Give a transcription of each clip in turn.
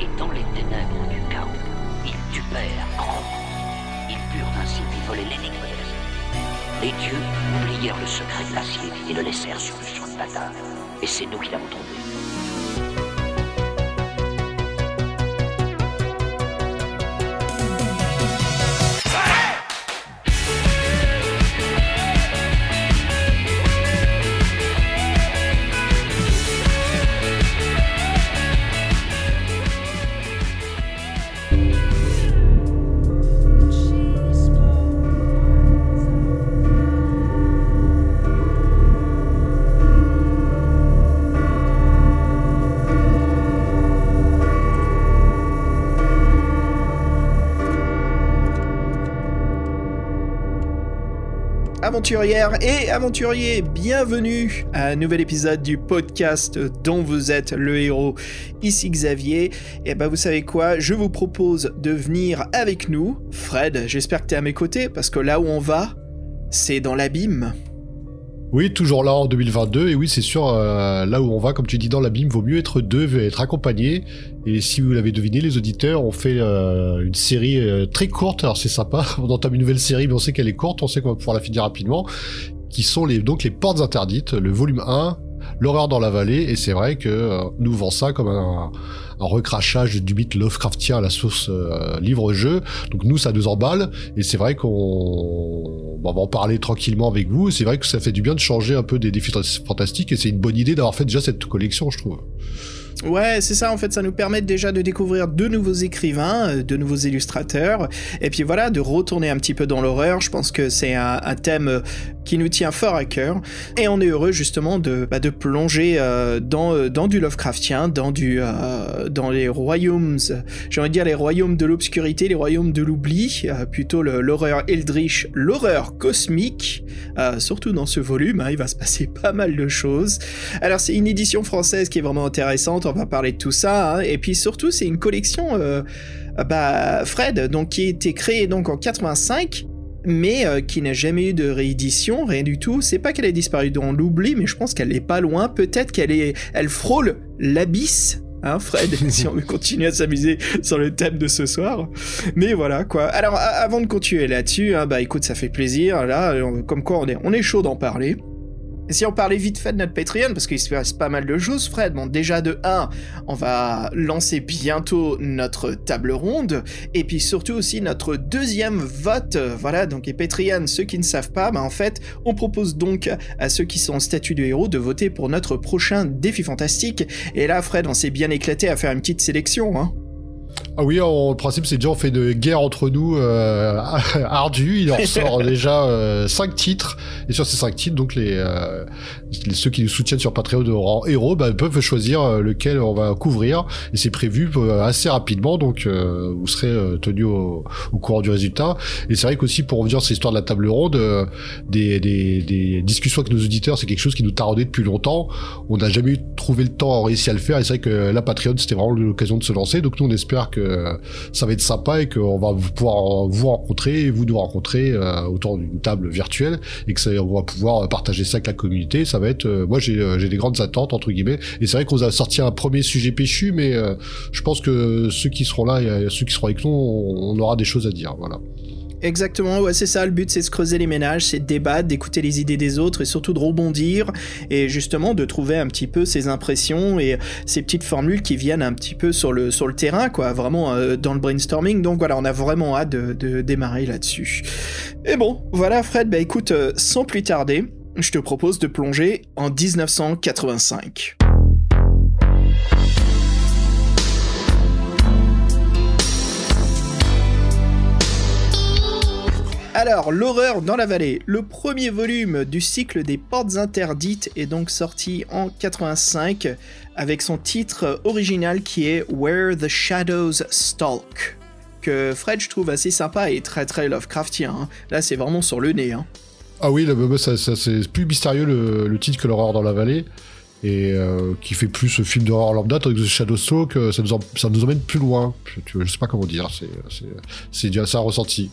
Et dans les ténèbres du chaos, ils tubèrent grandement. Ils purent ainsi voler l'énigme de. Les dieux oublièrent le secret de l'acier et le laissèrent sur le champ de bataille. Et c'est nous qui l'avons trouvé. Aventurières et aventuriers, bienvenue à un nouvel épisode du podcast dont vous êtes le héros. Ici Xavier, et ben vous savez quoi, je vous propose de venir avec nous. Fred, j'espère que tu es à mes côtés parce que là où on va, c'est dans l'abîme. Oui, toujours là en 2022, et oui, c'est sûr, euh, là où on va, comme tu dis, dans l'abîme, vaut mieux être deux, être accompagné. Et si vous l'avez deviné, les auditeurs, on fait euh, une série euh, très courte, alors c'est sympa, on entame une nouvelle série, mais on sait qu'elle est courte, on sait qu'on va pouvoir la finir rapidement, qui sont les, donc les portes interdites, le volume 1, l'horreur dans la vallée, et c'est vrai que nous vend ça comme un, un recrachage du mythe Lovecraftien à la source euh, livre-jeu. Donc nous, ça nous emballe, et c'est vrai qu'on va en parler tranquillement avec vous. C'est vrai que ça fait du bien de changer un peu des défis fantastiques, et c'est une bonne idée d'avoir fait déjà cette collection, je trouve. Ouais, c'est ça, en fait, ça nous permet déjà de découvrir de nouveaux écrivains, euh, de nouveaux illustrateurs, et puis voilà, de retourner un petit peu dans l'horreur. Je pense que c'est un, thème euh, qui nous tient fort à cœur, et on est heureux justement de, bah, de plonger euh, dans, dans du Lovecraftien, dans, du, dans les royaumes, j'ai envie de dire les royaumes de l'obscurité, les royaumes de l'oubli, plutôt l'horreur eldritch, l'horreur cosmique, surtout dans ce volume, hein, il va se passer pas mal de choses. Alors c'est une édition française qui est vraiment intéressante, va parler de tout ça. Hein. Et puis surtout, c'est une collection, euh, bah, Fred, donc qui a été créée donc en 85 mais euh, qui n'a jamais eu de réédition, rien du tout. C'est pas qu'elle ait disparu dans l'oubli, mais je pense qu'elle est pas loin. Peut-être qu'elle est, elle frôle l'abysse. Hein, Fred, si on veut continuer à s'amuser sur le thème de ce soir. Mais voilà, quoi. Alors, avant de continuer là-dessus, hein, bah écoute, ça fait plaisir. Là, comme quoi, on est, on est chaud d'en parler. Et si on parlait vite fait de notre Patreon, parce qu'il se passe pas mal de choses, Fred, bon, déjà de 1, on va lancer bientôt notre table ronde, et puis surtout aussi notre deuxième vote, voilà, donc les Patreon, ceux qui ne savent pas, bah en fait, on propose donc à ceux qui sont en statut de héros de voter pour notre prochain défi fantastique, et là, Fred, on s'est bien éclaté à faire une petite sélection, hein. Ah oui, en principe, c'est déjà on fait une guerre entre nous euh, ardue. Il en sort déjà euh, 5 titres. Et sur ces 5 titres, donc les, euh, ceux qui nous soutiennent sur Patreon de rang héros bah, peuvent choisir euh, lequel on va couvrir. Et c'est prévu euh, assez rapidement, donc euh, vous serez tenu au, au, courant du résultat. Et c'est vrai qu'aussi, pour revenir sur l'histoire de la table ronde, des, des, des, discussions avec nos auditeurs, c'est quelque chose qui nous taraudait depuis longtemps. On n'a jamais trouvé le temps à réussir à le faire. Et c'est vrai que la Patreon, c'était vraiment l'occasion de se lancer. Donc nous, on espère que ça va être sympa et qu'on va pouvoir vous rencontrer et vous nous rencontrer euh, autour d'une table virtuelle et que ça, on va pouvoir partager ça avec la communauté. Ça va être, euh, moi j'ai des grandes attentes entre guillemets et c'est vrai qu'on a sorti un premier sujet péchu, mais euh, je pense que ceux qui seront là et ceux qui seront avec nous, on aura des choses à dire. Voilà. Exactement, ouais, c'est ça, le but c'est de se creuser les ménages, c'est de débattre, d'écouter les idées des autres et surtout de rebondir et justement de trouver un petit peu ses impressions et ces petites formules qui viennent un petit peu sur le, sur le terrain, quoi, vraiment euh, dans le brainstorming. Donc voilà, on a vraiment hâte de, de démarrer là-dessus. Et bon, voilà Fred, bah écoute, euh, sans plus tarder, je te propose de plonger en 1985. Alors, l'horreur dans la vallée. Le premier volume du cycle des portes interdites est donc sorti en 85 avec son titre original qui est Where the Shadows Stalk. Que Fred je trouve assez sympa et très très Lovecraftien. Hein. Là c'est vraiment sur le nez. Hein. Ah oui, ça, ça, c'est plus mystérieux le, titre que l'horreur dans la vallée. Et euh, qui fait plus ce film d'horreur lambda, tandis que Shadow Stalk, ça nous, ça nous emmène plus loin. Je, sais pas comment dire, c'est, un ressenti.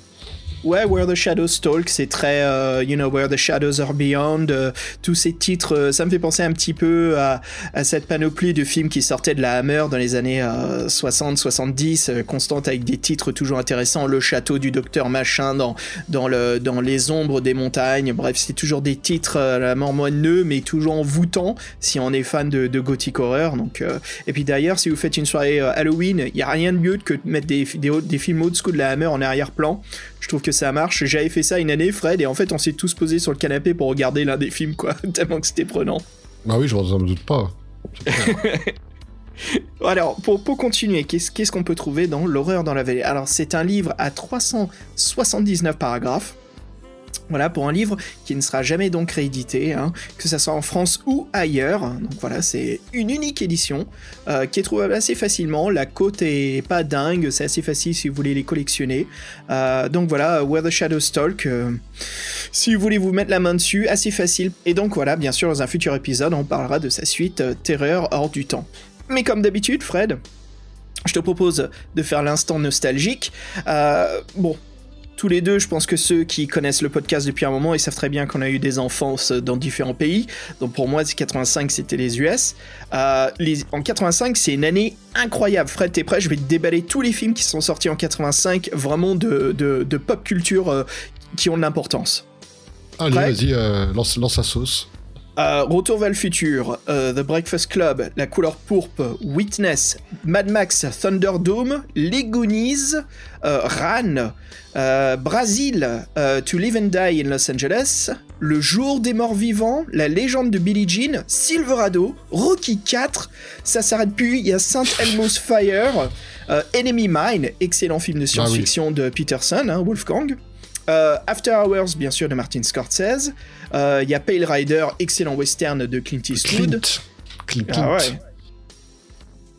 Ouais, Where the Shadows Talk, c'est très, euh, you know, Where the Shadows Are Beyond. euh, tous ces titres, euh, ça me fait penser un petit peu à, à cette panoplie de films qui sortaient de la Hammer dans les années 60-70, constante avec des titres toujours intéressants. Le château du docteur machin dans, dans, le, dans les ombres des montagnes. Bref, c'est toujours des titres euh, à la mort moineux, mais toujours envoûtants si on est fan de, de gothic horror. Donc, euh, Et puis d'ailleurs, si vous faites une soirée euh, Halloween, il n'y a rien de mieux que de mettre des, des, des films old school de la Hammer en arrière-plan. Je trouve que ça marche. J'avais fait ça une année, Fred, et en fait, on s'est tous posés sur le canapé pour regarder l'un des films, quoi. Tellement que c'était prenant. Bah oui, je m'en me doute pas. Alors, pour, pour continuer, qu'est-ce qu'est-ce qu'on peut trouver dans L'horreur dans la vallée? Alors, c'est un livre à 379 paragraphes. Voilà, pour un livre qui ne sera jamais donc réédité, hein, que ça soit en France ou ailleurs. Donc voilà, c'est une unique édition euh, qui est trouvable assez facilement. La cote est pas dingue, c'est assez facile si vous voulez les collectionner. Euh, donc voilà, Where the Shadows Talk. euh, si vous voulez vous mettre la main dessus, assez facile. Et donc voilà, bien sûr, dans un futur épisode, on parlera de sa suite Terreur hors du temps. Mais comme d'habitude, Fred, je te propose de faire l'instant nostalgique. Bon, tous les deux, je pense que ceux qui connaissent le podcast depuis un moment, ils savent très bien qu'on a eu des enfances dans différents pays. Donc pour moi, c'est 85, c'était les US. Euh, les, en 85, c'est une année incroyable. Fred, t'es prêt? Je vais te déballer tous les films qui sont sortis en 85, vraiment de, de, de pop culture euh, qui ont de l'importance. Allez, vas-y, euh, lance, lance la sauce. Euh, Retour vers le futur, euh, The Breakfast Club, La couleur pourpre, Witness, Mad Max, Thunderdome, Les Goonies, euh, Ran, Brazil, To Live and Die in Los Angeles, Le Jour des Morts Vivants, La Légende de Billie Jean, Silverado, Rocky 4, ça s'arrête plus, il y a Saint Elmo's Fire, Enemy Mine, excellent film de science-fiction de Peterson, hein, Wolfgang. After Hours, bien sûr, de Martin Scorsese. Euh, Il y a Pale Rider, excellent western de Clint Eastwood. Clint. Clint. Ah ouais.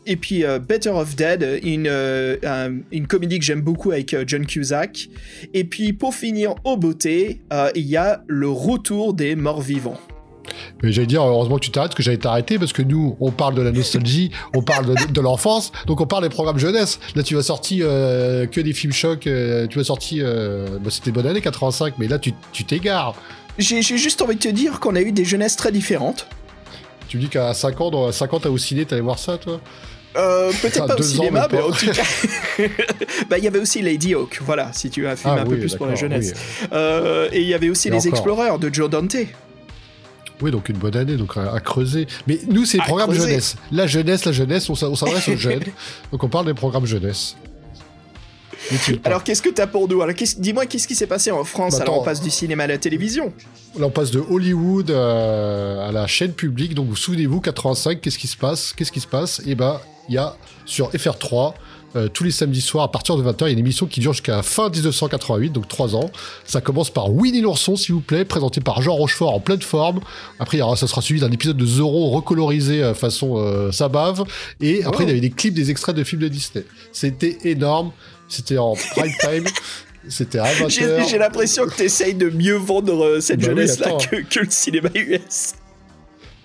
Et puis euh, Better of Dead, une, euh, un- une comédie que j'aime beaucoup avec euh, John Cusack. Et puis pour finir au beauté, euh, il y a le retour des morts vivants. Mais j'allais dire, heureusement que tu t'arrêtes, que j'allais t'arrêter, parce que nous, on parle de la nostalgie, on parle de, de l'enfance, donc on parle des programmes jeunesse. Là, tu vas sortir euh, que des films chocs, euh, tu vas sortir... euh, bah, C'était bonne année 85, mais là, tu t'égares. J'ai juste envie de te dire qu'on a eu des jeunesses très différentes. Tu me dis qu'à 5 ans, dans 5 ans, t'as au ciné, t'allais voir ça, toi? Euh, Peut-être pas au cinéma, mais en tout cas. bah, il y avait aussi Lady Hawk, voilà, si tu veux un film Ah un peu plus pour la jeunesse. oui. Euh, et il y avait aussi Et Les. Explorers de Joe Dante. Oui, donc une bonne année, donc à, à creuser. Mais nous, c'est programmes creuser. jeunesse. La jeunesse, la jeunesse, on s'adresse aux jeunes. Donc on parle des programmes jeunesse. Alors qu'est-ce que t'as pour nous Alors qu'est-ce- dis-moi qu'est-ce qui s'est passé en France Bah, Alors on passe du cinéma à la télévision. Là, on passe de Hollywood euh, à la chaîne publique. Donc, vous souvenez-vous, 85, qu'est-ce qui se passe? Qu'est-ce qui se passe? Eh ben, il y a sur FR3, euh, tous les samedis soirs, à partir de 20h, il y a une émission qui dure jusqu'à fin 1988, donc 3 ans. Ça commence par Winnie l'ourson, s'il vous plaît, présenté par Jean Rochefort en pleine forme. Après, il y aura, ça sera suivi d'un épisode de Zorro recolorisé euh, façon euh, Sabave. Et après, Oh. il y avait des clips, des extraits de films de Disney. C'était énorme. C'était en prime time. C'était à 20h. J'ai l'impression que t'essayes de mieux vendre euh, cette Bah jeunesse-là que, que le cinéma US.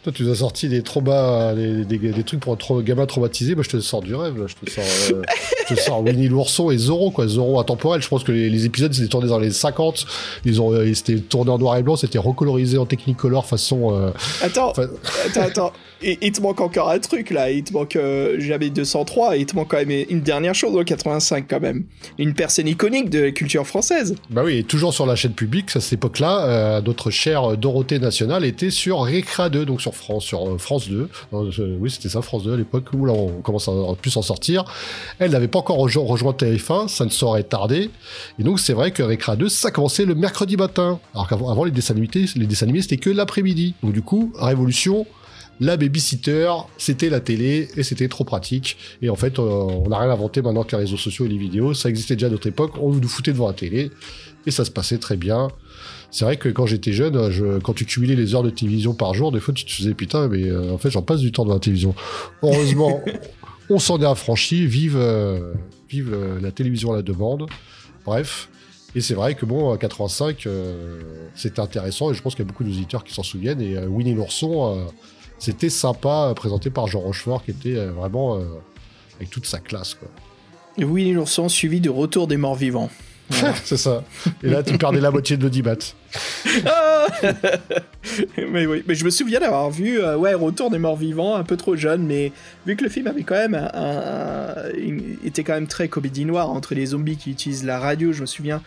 Toi, tu nous as sorti des traumas, des, des- des trucs pour un trau- gamin traumatisé. Moi, je te sors du rêve. Là. Je te sors, euh, je te sors Winnie l'ourson et Zorro, quoi. Zorro intemporel. Je pense que les, les épisodes, c'était tourné dans les 50. Ils ont, euh, ils étaient tournés en noir et blanc. C'était recolorisé en Technicolor façon. euh, Attends, fa- attends, attends. Et, il te manque encore un truc là. Il te manque euh, j'avais 203. Et il te manque quand même une dernière chose en 85 quand même. Une personne iconique de la culture française. Bah oui, et toujours sur la chaîne publique, à cette époque-là, euh, notre chère Dorothée Nationale était sur Recra 2, donc sur France, sur euh, France 2. Non, je- oui, c'était ça, France 2 à l'époque, où là on commence à plus s'en sortir. Elle n'avait pas encore rejo- rejoint TF1, ça ne saurait tarder. Et donc c'est vrai que Recra 2, ça commençait le mercredi matin. Alors qu'avant avant, les dessins les dessins animés, c'était que l'après-midi. Donc du coup, révolution. La babysitter, c'était la télé et c'était trop pratique. Et en fait, euh, on n'a rien inventé maintenant que les réseaux sociaux et les vidéos. Ça existait déjà à notre époque. On nous foutait devant la télé et ça se passait très bien. C'est vrai que quand j'étais jeune, je, quand tu cumulais les heures de télévision par jour, des fois tu te faisais putain, mais euh, en fait j'en passe du temps devant la télévision. Heureusement, on s'en est affranchi. Vive, euh, vive la télévision à la demande. Bref. Et c'est vrai que bon, à 85, euh, c'était intéressant et je pense qu'il y a beaucoup d'auditeurs qui s'en souviennent. Et Winnie l'ourson, c'était sympa, euh, présenté par Jean Rochefort, qui était euh, vraiment euh, avec toute sa classe. Quoi. Winnie l'ourson suivi de Retour des morts vivants. c'est ça. Et là, tu perdais la moitié de l'audimat. Ah mais oui, mais je me souviens d'avoir vu euh, ouais, Retour des morts vivants, un peu trop jeune, mais vu que le film avait quand même un, était quand même très comédie noire entre les zombies qui utilisent la radio, je me souviens,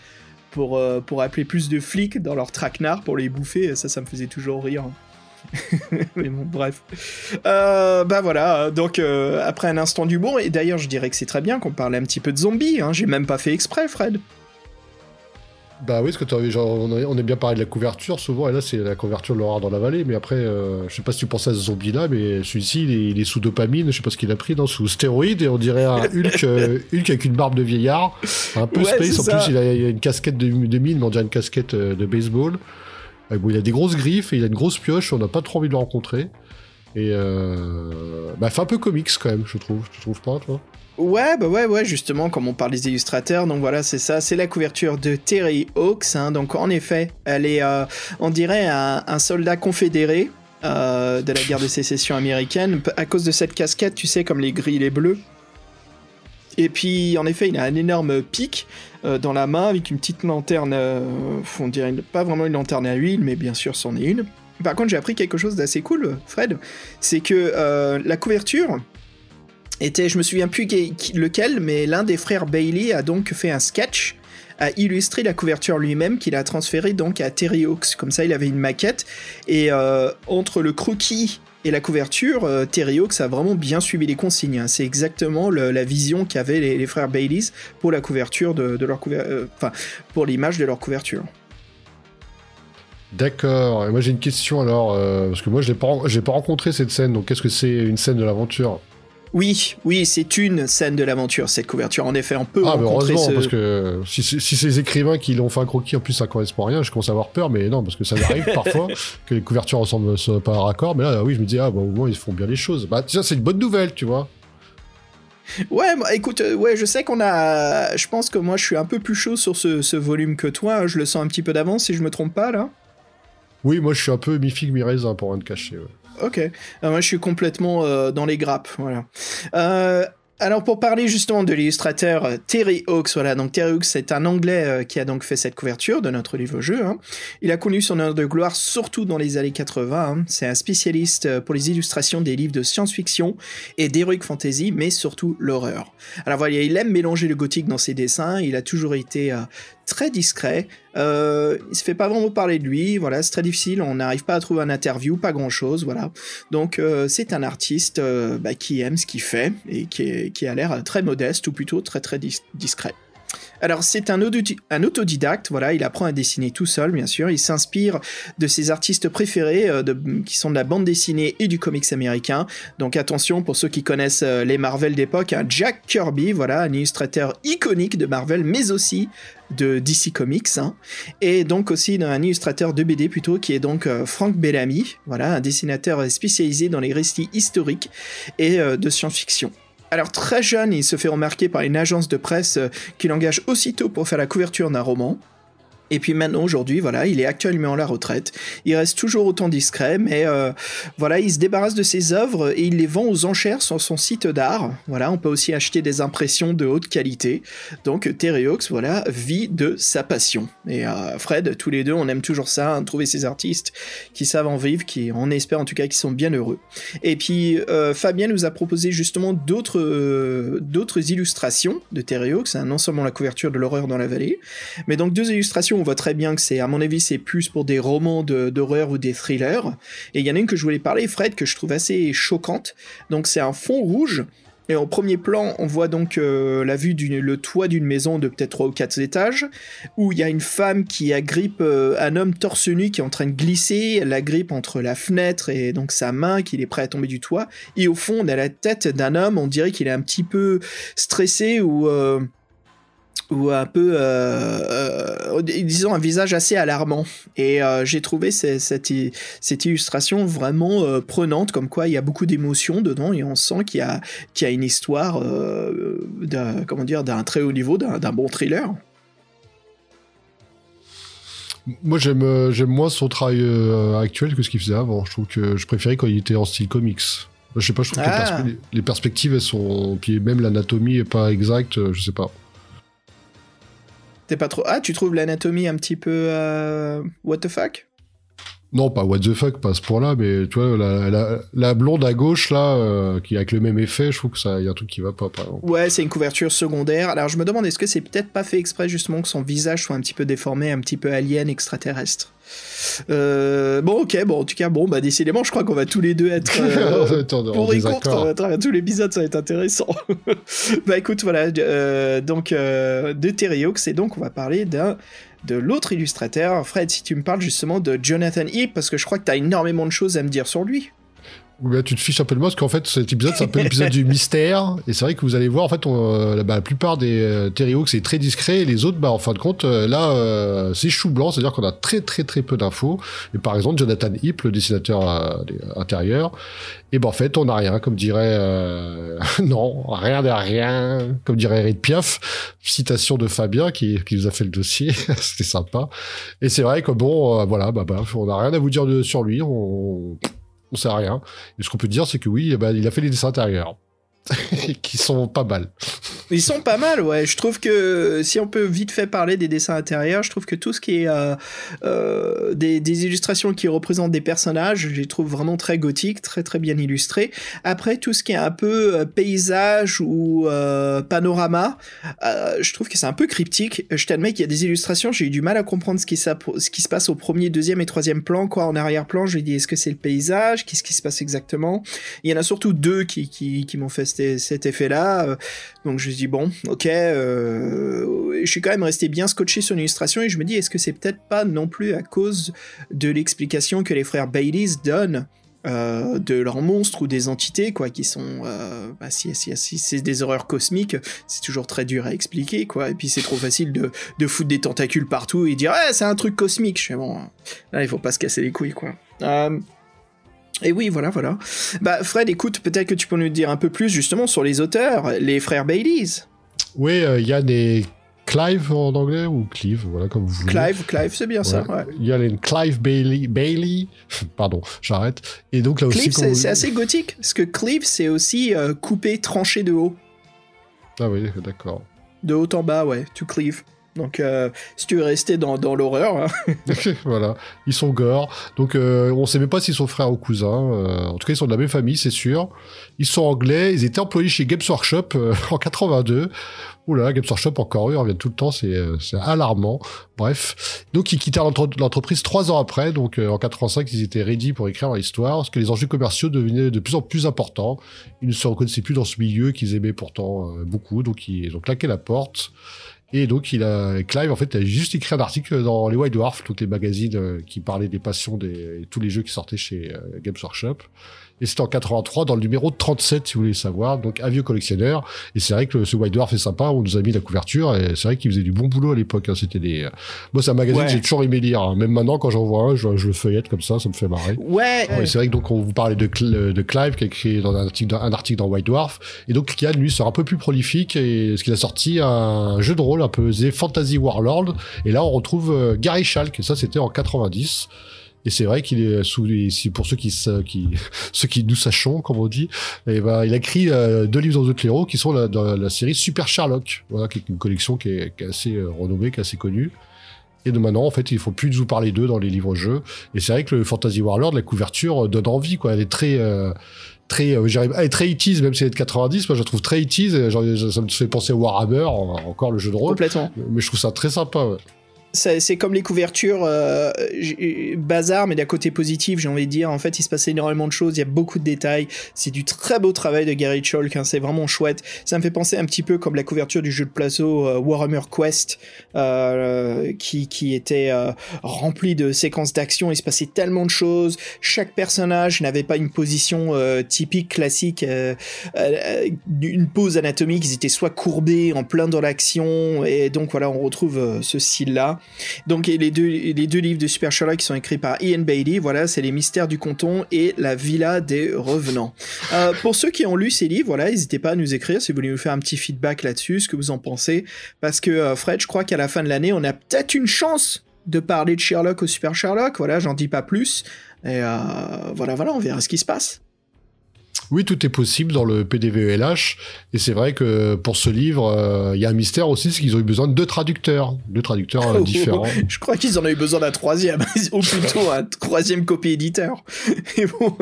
pour, euh, pour appeler plus de flics dans leur traquenard pour les bouffer, ça, ça me faisait toujours rire. mais bon, bref. Euh, bah voilà, donc après un instant d'humour, et d'ailleurs je dirais que c'est très bien qu'on parle un petit peu de zombies, hein, j'ai même pas fait exprès, Fred. Bah oui, parce que genre, on, est bien parlé de la couverture souvent, et là c'est la couverture de l'horreur dans la vallée, mais après, euh, je sais pas si tu pensais à ce zombie-là, mais celui-ci il, est, sous dopamine, je sais pas ce qu'il a pris, non, sous stéroïde, et on dirait un Hulk, euh, Hulk avec une barbe de vieillard, un peu space, en plus il a, une casquette de, mine, mais on dirait une casquette euh, de baseball. Bon, il a des grosses griffes, et il a une grosse pioche, on n'a pas trop envie de le rencontrer. Et bah, fait un peu comics quand même, je trouve, tu trouves pas, toi? Ouais, bah ouais, ouais, justement, comme on parle des illustrateurs, donc voilà, c'est ça, c'est la couverture de Terry Hawks, hein, donc en effet, elle est, euh, on dirait, un, soldat confédéré euh, de la guerre de sécession américaine, à cause de cette casquette, tu sais, comme les gris, les bleus. Et puis, en effet, il a un énorme pic euh, dans la main avec une petite lanterne, on dirait pas vraiment une lanterne à huile, mais bien sûr, c'en est une. Par contre, j'ai appris quelque chose d'assez cool, Fred, c'est que la couverture, était, je me souviens plus lequel, mais l'un des frères Bailey a donc fait un sketch a illustré la couverture lui-même qu'il a transféré donc à Terry Hawks. Comme ça, il avait une maquette. Et euh, entre le croquis et la couverture, euh, Terry Hawks a vraiment bien suivi les consignes. Hein. C'est exactement la vision qu'avaient les, frères Bailey pour la couverture de, leur euh, enfin pour l'image de leur couverture. D'accord. Et moi j'ai une question alors, parce que moi je n'ai pas, pas rencontré cette scène. Donc qu'est-ce que c'est une scène de l'aventure? Oui, oui, c'est une scène de l'aventure, cette couverture. En effet, on peut ah, rencontrer heureusement, parce que si, si ces écrivains qui l'ont fait un croquis, en plus ça correspond à rien, je commence à avoir peur, mais non, parce que ça arrive parfois que les couvertures ressemblent pas à raccord, mais là, oui, je me dis, ah, bah, au moins ils font bien les choses. Bah, ça, c'est une bonne nouvelle, tu vois. Ouais, bah, écoute, euh, ouais, je sais qu'on a. Je pense que moi, je suis un peu plus chaud sur ce, volume que toi. Je le sens un petit peu d'avance, si je me trompe pas, là. Oui, moi, je suis un peu mi-figue, mi-raisin, pour rien te cacher. Ouais. Ok. Euh, moi, je suis complètement euh, dans les grappes. Voilà. Euh, alors pour parler justement de l'illustrateur Terry Hawks, voilà, donc Terry Hawks c'est un Anglais qui a donc fait cette couverture de notre livre-jeu. Hein. Il a connu son heure de gloire surtout dans les années 80. Hein. C'est un spécialiste pour les illustrations des livres de science-fiction et d'heroic fantasy, mais surtout l'horreur. Alors voilà, il aime mélanger le gothique dans ses dessins. Il a toujours été très discret. Euh, il se fait pas vraiment parler de lui, voilà, c'est très difficile, on n'arrive pas à trouver un interview, pas grand chose, voilà. Donc euh, c'est un artiste euh, bah, qui aime ce qu'il fait et qui, qui a l'air très modeste ou plutôt très très discret. Alors c'est un, autodidacte, voilà, il apprend à dessiner tout seul, bien sûr. Il s'inspire de ses artistes préférés, euh, qui sont de la bande dessinée et du comics américain. Donc attention pour ceux qui connaissent euh, les Marvel d'époque, hein, Jack Kirby, voilà, un illustrateur iconique de Marvel, mais aussi de DC Comics, hein. et donc aussi d'un illustrateur de BD plutôt, qui est donc euh, Frank Bellamy, voilà, un dessinateur spécialisé dans les récits historiques et de science-fiction. Alors très jeune, il se fait remarquer par une agence de presse euh, qui l'engage aussitôt pour faire la couverture d'un roman. Et puis maintenant, aujourd'hui, voilà, il est actuellement à la retraite. Il reste toujours autant discret, mais euh, voilà, il se débarrasse de ses œuvres et il les vend aux enchères sur son site d'art. Voilà, on peut aussi acheter des impressions de haute qualité. Donc Terreox, voilà, vit de sa passion. Et euh, Fred, tous les deux, on aime toujours ça, hein, trouver ces artistes qui savent en vivre, qui, on espère en tout cas, qui sont bien heureux. Et puis euh, Fabien nous a proposé justement d'autres illustrations de Terreox, hein, non seulement la couverture de l'horreur dans la vallée, mais donc deux illustrations on voit très bien que c'est, à mon avis, c'est plus pour des romans d'horreur ou des thrillers. Et il y en a une que je voulais parler, Fred, que je trouve assez choquante. Donc c'est un fond rouge. Et en premier plan, on voit donc euh, la vue du toit d'une maison de peut-être 3 ou 4 étages, où il y a une femme qui agrippe euh, un homme torse nu qui est en train de glisser, elle l'agrippe entre la fenêtre et donc sa main, qu'il est prêt à tomber du toit. Et au fond, on a la tête d'un homme, on dirait qu'il est un petit peu stressé ou... Euh, ou un peu, euh, euh, disons, un visage assez alarmant. Et euh, j'ai trouvé cette, cette, illustration vraiment prenante, comme quoi il y a beaucoup d'émotions dedans et on sent qu'il y a, qu'il y a une histoire, d'un, comment dire, d'un très haut niveau, d'un, bon thriller. Moi, j'aime, j'aime moins son travail actuel que ce qu'il faisait avant. Je trouve que je préférais quand il était en style comics. Je sais pas, je trouve que les, ah. les, perspectives, elles sont. Puis même l'anatomie est pas exacte, je sais pas. T'es pas trop. Ah, tu trouves l'anatomie un petit peu. euh, What the fuck? Non, pas what the fuck, pas ce point-là, mais tu vois, la, la, la blonde à gauche, là, euh, qui avec le même effet, je trouve que ça y a un truc qui va pas, par exemple. Ouais, c'est une couverture secondaire. Alors je me demande, est-ce que c'est peut-être pas fait exprès justement que son visage soit un petit peu déformé, un petit peu alien, extraterrestre? Euh, Bon, ok, bon, en tout cas, bon, bah décidément, je crois qu'on va tous les deux être. euh, pour et contre à travers tout l'épisode, ça va être intéressant. bah écoute, voilà, euh, donc euh, de Terry et donc on va parler d'un de l'autre illustrateur. Fred, si tu me parles justement de Jonathan Heap, parce que je crois que tu énormément de choses à me dire sur lui. Tu te fiches un peu de moi, parce qu'en fait, cet épisode, c'est un peu l'épisode du mystère. Et c'est vrai que vous allez voir, en fait, on, euh, bah, la plupart des euh, Terry Hawks, c'est très discret. Et les autres, bah, en fin de compte, euh, là, euh, c'est chou blanc. C'est-à-dire qu'on a très, très, très peu d'infos. Et par exemple, Jonathan Heap, le dessinateur euh, intérieur, et ben, en fait, on n'a rien, comme dirait, euh, non, rien de rien, comme dirait Eric Piaf. Citation de Fabien, qui, qui nous a fait le dossier. C'était sympa. Et c'est vrai que bon, euh, voilà, bah, bah, on n'a rien à vous dire de, sur lui. On, on sait rien. Et ce qu'on peut dire, c'est que oui, eh ben, il a fait les dessins intérieurs. qui sont pas mal. Ils sont pas mal, ouais. Je trouve que si on peut vite fait parler des dessins intérieurs, je trouve que tout ce qui est euh, euh, des, illustrations qui représentent des personnages, je les trouve vraiment très gothiques, très très bien illustrés. Après, tout ce qui est un peu euh, paysage ou panorama, je trouve que c'est un peu cryptique. Je t'admets qu'il y a des illustrations, j'ai eu du mal à comprendre ce qui, se passe au premier, deuxième et troisième plan, quoi. En arrière-plan, je lui dis est-ce que c'est le paysage? Qu'est-ce qui se passe exactement? Il y en a surtout deux qui, qui m'ont fait cet, effet-là. Euh, donc je me dis bon, ok, euh, je suis quand même resté bien scotché sur l'illustration et je me dis est-ce que c'est peut-être pas non plus à cause de l'explication que les frères Baileys donnent euh, de leurs monstres ou des entités quoi qui sont euh, bah, si, si, c'est des horreurs cosmiques c'est toujours très dur à expliquer quoi. Et puis c'est trop facile de, de foutre des tentacules partout et dire ouais c'est un truc cosmique. Je fais bon là il faut pas se casser les couilles quoi et oui, voilà, voilà. Bah, Fred, écoute, peut-être que tu peux nous dire un peu plus justement sur les auteurs, les frères Baileys. Oui, euh, Yann et Clive en anglais, ou Clive, voilà, comme vous voulez. Clive, Clive, c'est bien ça. Ouais. Yann et Clive Bailey, Bailey, pardon, j'arrête. Et donc là aussi, Cleave, quand c'est vous- assez gothique, parce que Cleave, c'est aussi euh, coupé, tranché de haut. Ah oui, d'accord. De haut en bas, ouais, to cleave. Donc, euh, si tu veux rester dans, dans l'horreur, hein. voilà, ils sont gore. Donc euh, on sait même pas s'ils sont frères ou cousins. euh, en tout cas, ils sont de la même famille, c'est sûr. Ils sont anglais. Ils étaient employés chez Games Workshop euh, en 82. Oula, Games Workshop encore eux, ils reviennent tout le temps, c'est euh, alarmant. Bref, donc ils quittèrent l'entre- l'entreprise trois ans après. Donc euh, en 85, ils étaient ready pour écrire leur histoire, parce que les enjeux commerciaux devenaient de plus en plus importants. Ils ne se reconnaissaient plus dans ce milieu qu'ils aimaient pourtant beaucoup. Donc ils ont claqué la porte. Et donc, il a, Clive, en fait, a juste écrit un article dans les White Dwarf, donc les magazines euh, qui parlaient des passions des tous les jeux qui sortaient chez euh, Games Workshop. Et c'était en 83, dans le numéro 37, si vous voulez savoir, donc un vieux collectionneur. Et c'est vrai que ce White Dwarf est sympa, on nous a mis la couverture, et c'est vrai qu'il faisait du bon boulot à l'époque. hein. C'était des... euh, Moi, c'est un magazine Ouais. que j'ai toujours aimé lire. hein. Même maintenant, quand j'en vois un, je, je le feuillette comme ça, ça me fait marrer. Ouais, Ouais, c'est vrai que donc on vous parlait de, Cl- de Clive qui a écrit dans un article, dans, un article dans White Dwarf et donc Kian lui sera un peu plus prolifique et ce qu'il a sorti un jeu de rôle un peu Fantasy Warlord et là on retrouve euh, Gary Schalk et ça c'était en 90 et c'est vrai qu'il est sous pour ceux qui qui ceux qui nous sachons comme on dit et ben il a écrit euh, deux livres dans The Cléro qui sont la, dans la série Super Sherlock voilà qui est une collection qui est, qui est assez euh, renommée qui est assez connue et de maintenant, en fait, il faut plus nous parler d'eux dans les livres-jeux. Et c'est vrai que le Fantasy Warlord, la couverture euh, donne envie, quoi. Elle est très, euh, très, euh, j'arrive, elle est très 80s, même si elle est de 90. Moi, je la trouve très 80s. et genre, ça me fait penser à Warhammer, en- encore le jeu de rôle. complètement. Mais je trouve ça très sympa, ouais. C'est comme les couvertures euh, bazar, mais d'un côté positif, j'ai envie de dire. En fait, il se passe énormément de choses, il y a beaucoup de détails. C'est du très beau travail de Gary Chalk, hein, c'est vraiment chouette. Ça me fait penser un petit peu comme la couverture du jeu de plateau euh, Warhammer Quest, euh, qui, qui était euh, rempli de séquences d'action. Il se passait tellement de choses. Chaque personnage n'avait pas une position euh, typique, classique, une pose anatomique. Ils étaient soit courbés, en plein dans l'action, et donc voilà, on retrouve ce style-là. Donc et les deux, les deux livres de Super Sherlock qui sont écrits par Ian Bailey, voilà, c'est Les Mystères du Canton et La Villa des Revenants. Euh, pour ceux qui ont lu ces livres, voilà, n'hésitez pas à nous écrire si vous voulez nous faire un petit feedback là-dessus, ce que vous en pensez, parce que euh, Fred, je crois qu'à la fin de l'année, on a peut-être une chance de parler de Sherlock au Super Sherlock, voilà, j'en dis pas plus, et euh, voilà, voilà, on verra ce qui se passe. Oui, tout est possible dans le PDVLH. Et c'est vrai que pour ce livre, euh, il y a un mystère aussi, c'est qu'ils ont eu besoin de deux traducteurs, deux traducteurs euh, différents. Je crois qu'ils en ont eu besoin d'un troisième, ou plutôt un troisième copie éditeur. Et bon,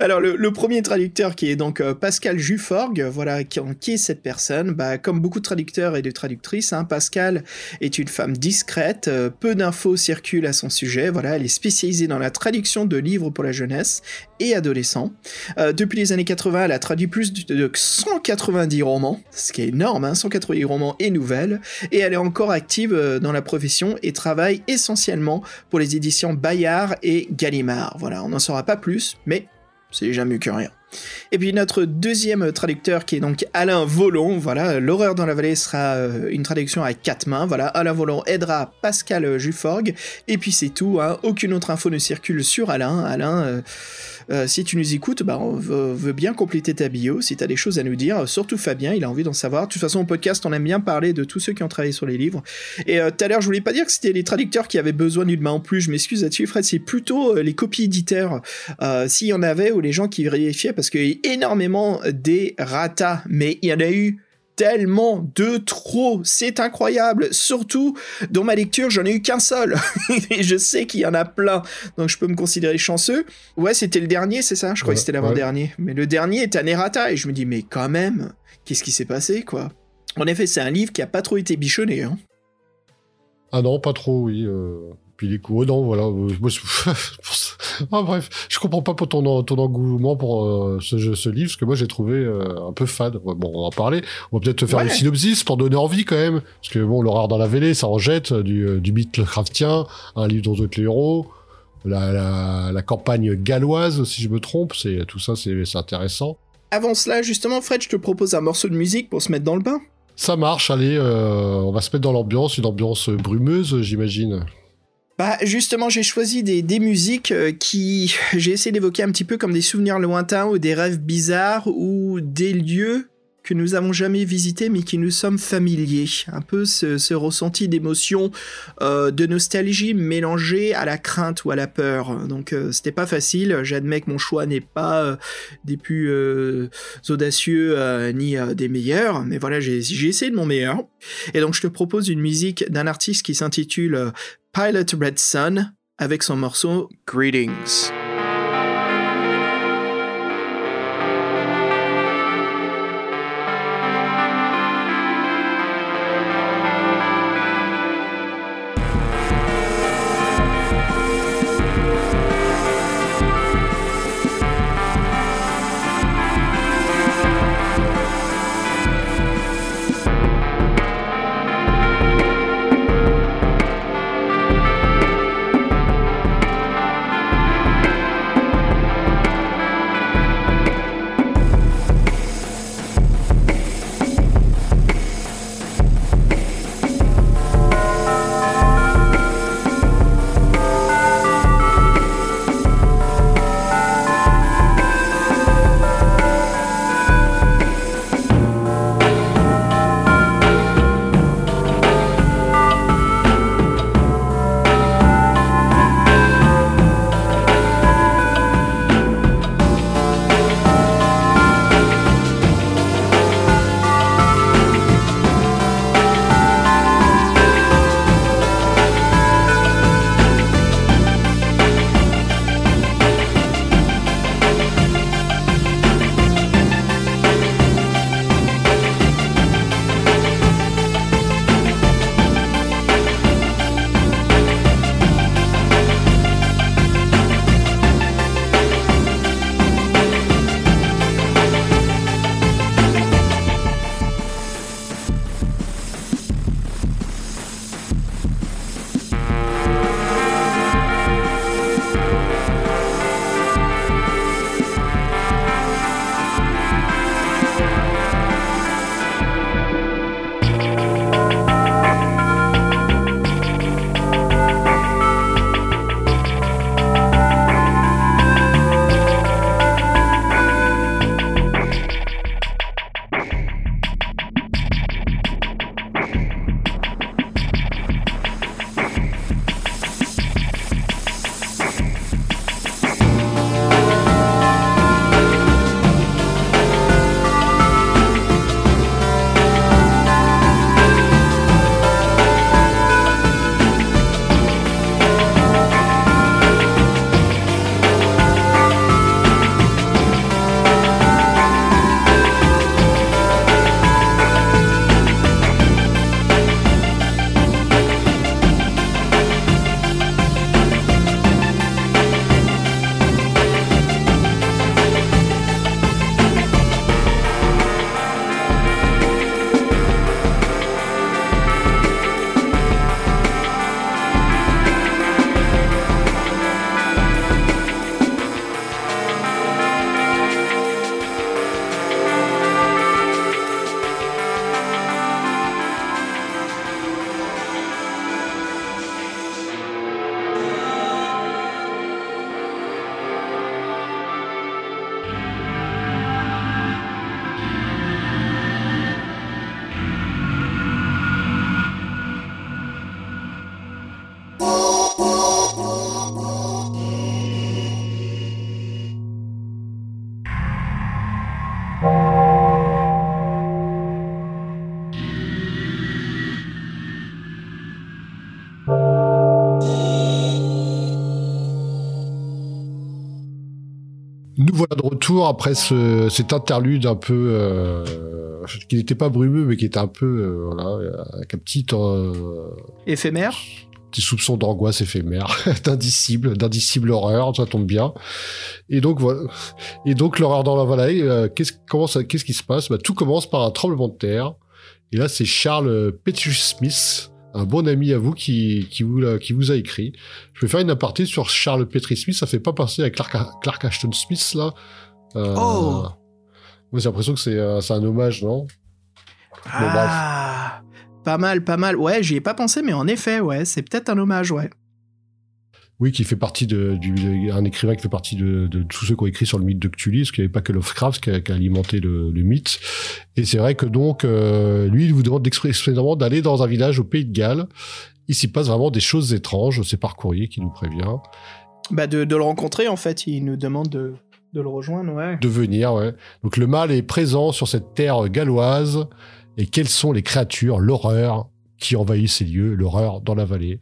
alors le, premier traducteur qui est donc euh, Pascal Juforg, voilà qui, qui, est cette personne? Bah, comme beaucoup de traducteurs et de traductrices, hein, Pascal est une femme discrète, euh, peu d'infos circulent à son sujet. Voilà, elle est spécialisée dans la traduction de livres pour la jeunesse et adolescents. Euh, depuis les années 80, elle a traduit plus de 190 romans, ce qui est énorme, hein, 190 romans et nouvelles, et elle est encore active dans la profession et travaille essentiellement pour les éditions Bayard et Gallimard. Voilà, on n'en saura pas plus, mais c'est déjà mieux que rien. Et puis notre deuxième traducteur qui est donc Alain Volon, voilà, l'horreur dans la vallée sera euh, une traduction à quatre mains, voilà, Alain Volon aidera Pascal Juforg, et puis c'est tout, hein. aucune autre info ne circule sur Alain, Alain... Euh, euh, si tu nous écoutes, bah, on veut, bien compléter ta bio. Si tu as des choses à nous dire, surtout Fabien, il a envie d'en savoir. De toute façon, au podcast, on aime bien parler de tous ceux qui ont travaillé sur les livres. Et euh, tout à l'heure, je voulais pas dire que c'était les traducteurs qui avaient besoin d'une main en plus. Je m'excuse là-dessus, Fred. C'est plutôt euh, les copies éditeurs, s'il y en avait, ou les gens qui vérifiaient, parce qu'il y a énormément des ratas, mais il y en a eu tellement de trop. C'est incroyable. Surtout, dans ma lecture, j'en ai eu qu'un seul. Et je sais qu'il y en a plein. Donc je peux me considérer chanceux. Ouais, c'était le dernier, c'est ça? Je crois que c'était l'avant-dernier. Mais le dernier est un errata. Et je me dis, mais quand même, qu'est-ce qui s'est passé, quoi? En effet, c'est un livre qui a pas trop été bichonné. Hein. Ah non, pas trop, oui. Euh puis les coups. non, voilà. ah, bref, je comprends pas pour ton, ton engouement pour euh, ce, ce, livre, parce que moi j'ai trouvé euh, un peu fade. Bon, on va en parler. On va peut-être te faire une synopsis pour donner envie quand même, parce que bon, l'horreur dans la vélée, ça en jette euh, du, du mythe Lovecraftien, un livre dont les héros. La, la, la, campagne galloise, si je me trompe, c'est tout ça, c'est intéressant. Avant cela, justement, Fred, je te propose un morceau de musique pour se mettre dans le bain. Ça marche, allez, on va se mettre dans l'ambiance, une ambiance brumeuse, j'imagine. Bah justement, j'ai choisi des, des musiques euh, qui j'ai essayé d'évoquer un petit peu comme des souvenirs lointains ou des rêves bizarres ou des lieux que nous avons jamais visités mais qui nous sommes familiers. Un peu ce, ce ressenti d'émotion, euh, de nostalgie mélangé à la crainte ou à la peur. Donc euh, c'était pas facile. J'admets que mon choix n'est pas euh, des plus audacieux ni des meilleurs, mais voilà, j'ai essayé de mon meilleur. Et donc je te propose une musique d'un artiste qui s'intitule Pilot Red Sun avec son morceau Greetings. Voilà de retour après ce, cet interlude un peu euh, qui n'était pas brumeux mais qui était un peu euh, voilà avec un petit euh, éphémère. petit soupçon d'angoisse éphémère d'indicible d'indicible horreur ça tombe bien. Et donc voilà. Et donc l'horreur dans la vallée euh, qu'est-ce comment ça qu'est-ce qui se passe? Bah, tout commence par un tremblement de terre. Et là c'est Charles Petrus Smith un bon ami à vous qui, qui, vous, qui vous a écrit. Je vais faire une aparté sur Charles Petri Smith. Ça fait pas penser à Clark, Clark Ashton Smith, là. Euh, oh Moi, j'ai l'impression que c'est euh, un hommage, non? Ah Pas mal, pas mal. Ouais, j'y ai pas pensé, mais en effet, ouais, c'est peut-être un hommage, ouais. Oui, qui fait partie de, du, un écrivain qui fait partie de, de, tous ceux qui ont écrit sur le mythe de Cthulhu, parce qu'il n'y avait pas que Lovecraft qui a, qui a alimenté le, le, mythe. Et c'est vrai que donc, euh, lui, il vous demande expressément d'aller dans un village au Pays de Galles. Il s'y passe vraiment des choses étranges. C'est par courrier qui nous prévient. Bah de, de, le rencontrer, en fait. Il nous demande de, de le rejoindre, ouais. De venir, ouais. Donc le mal est présent sur cette terre galloise. Et quelles sont les créatures, l'horreur qui envahit ces lieux, l'horreur dans la vallée?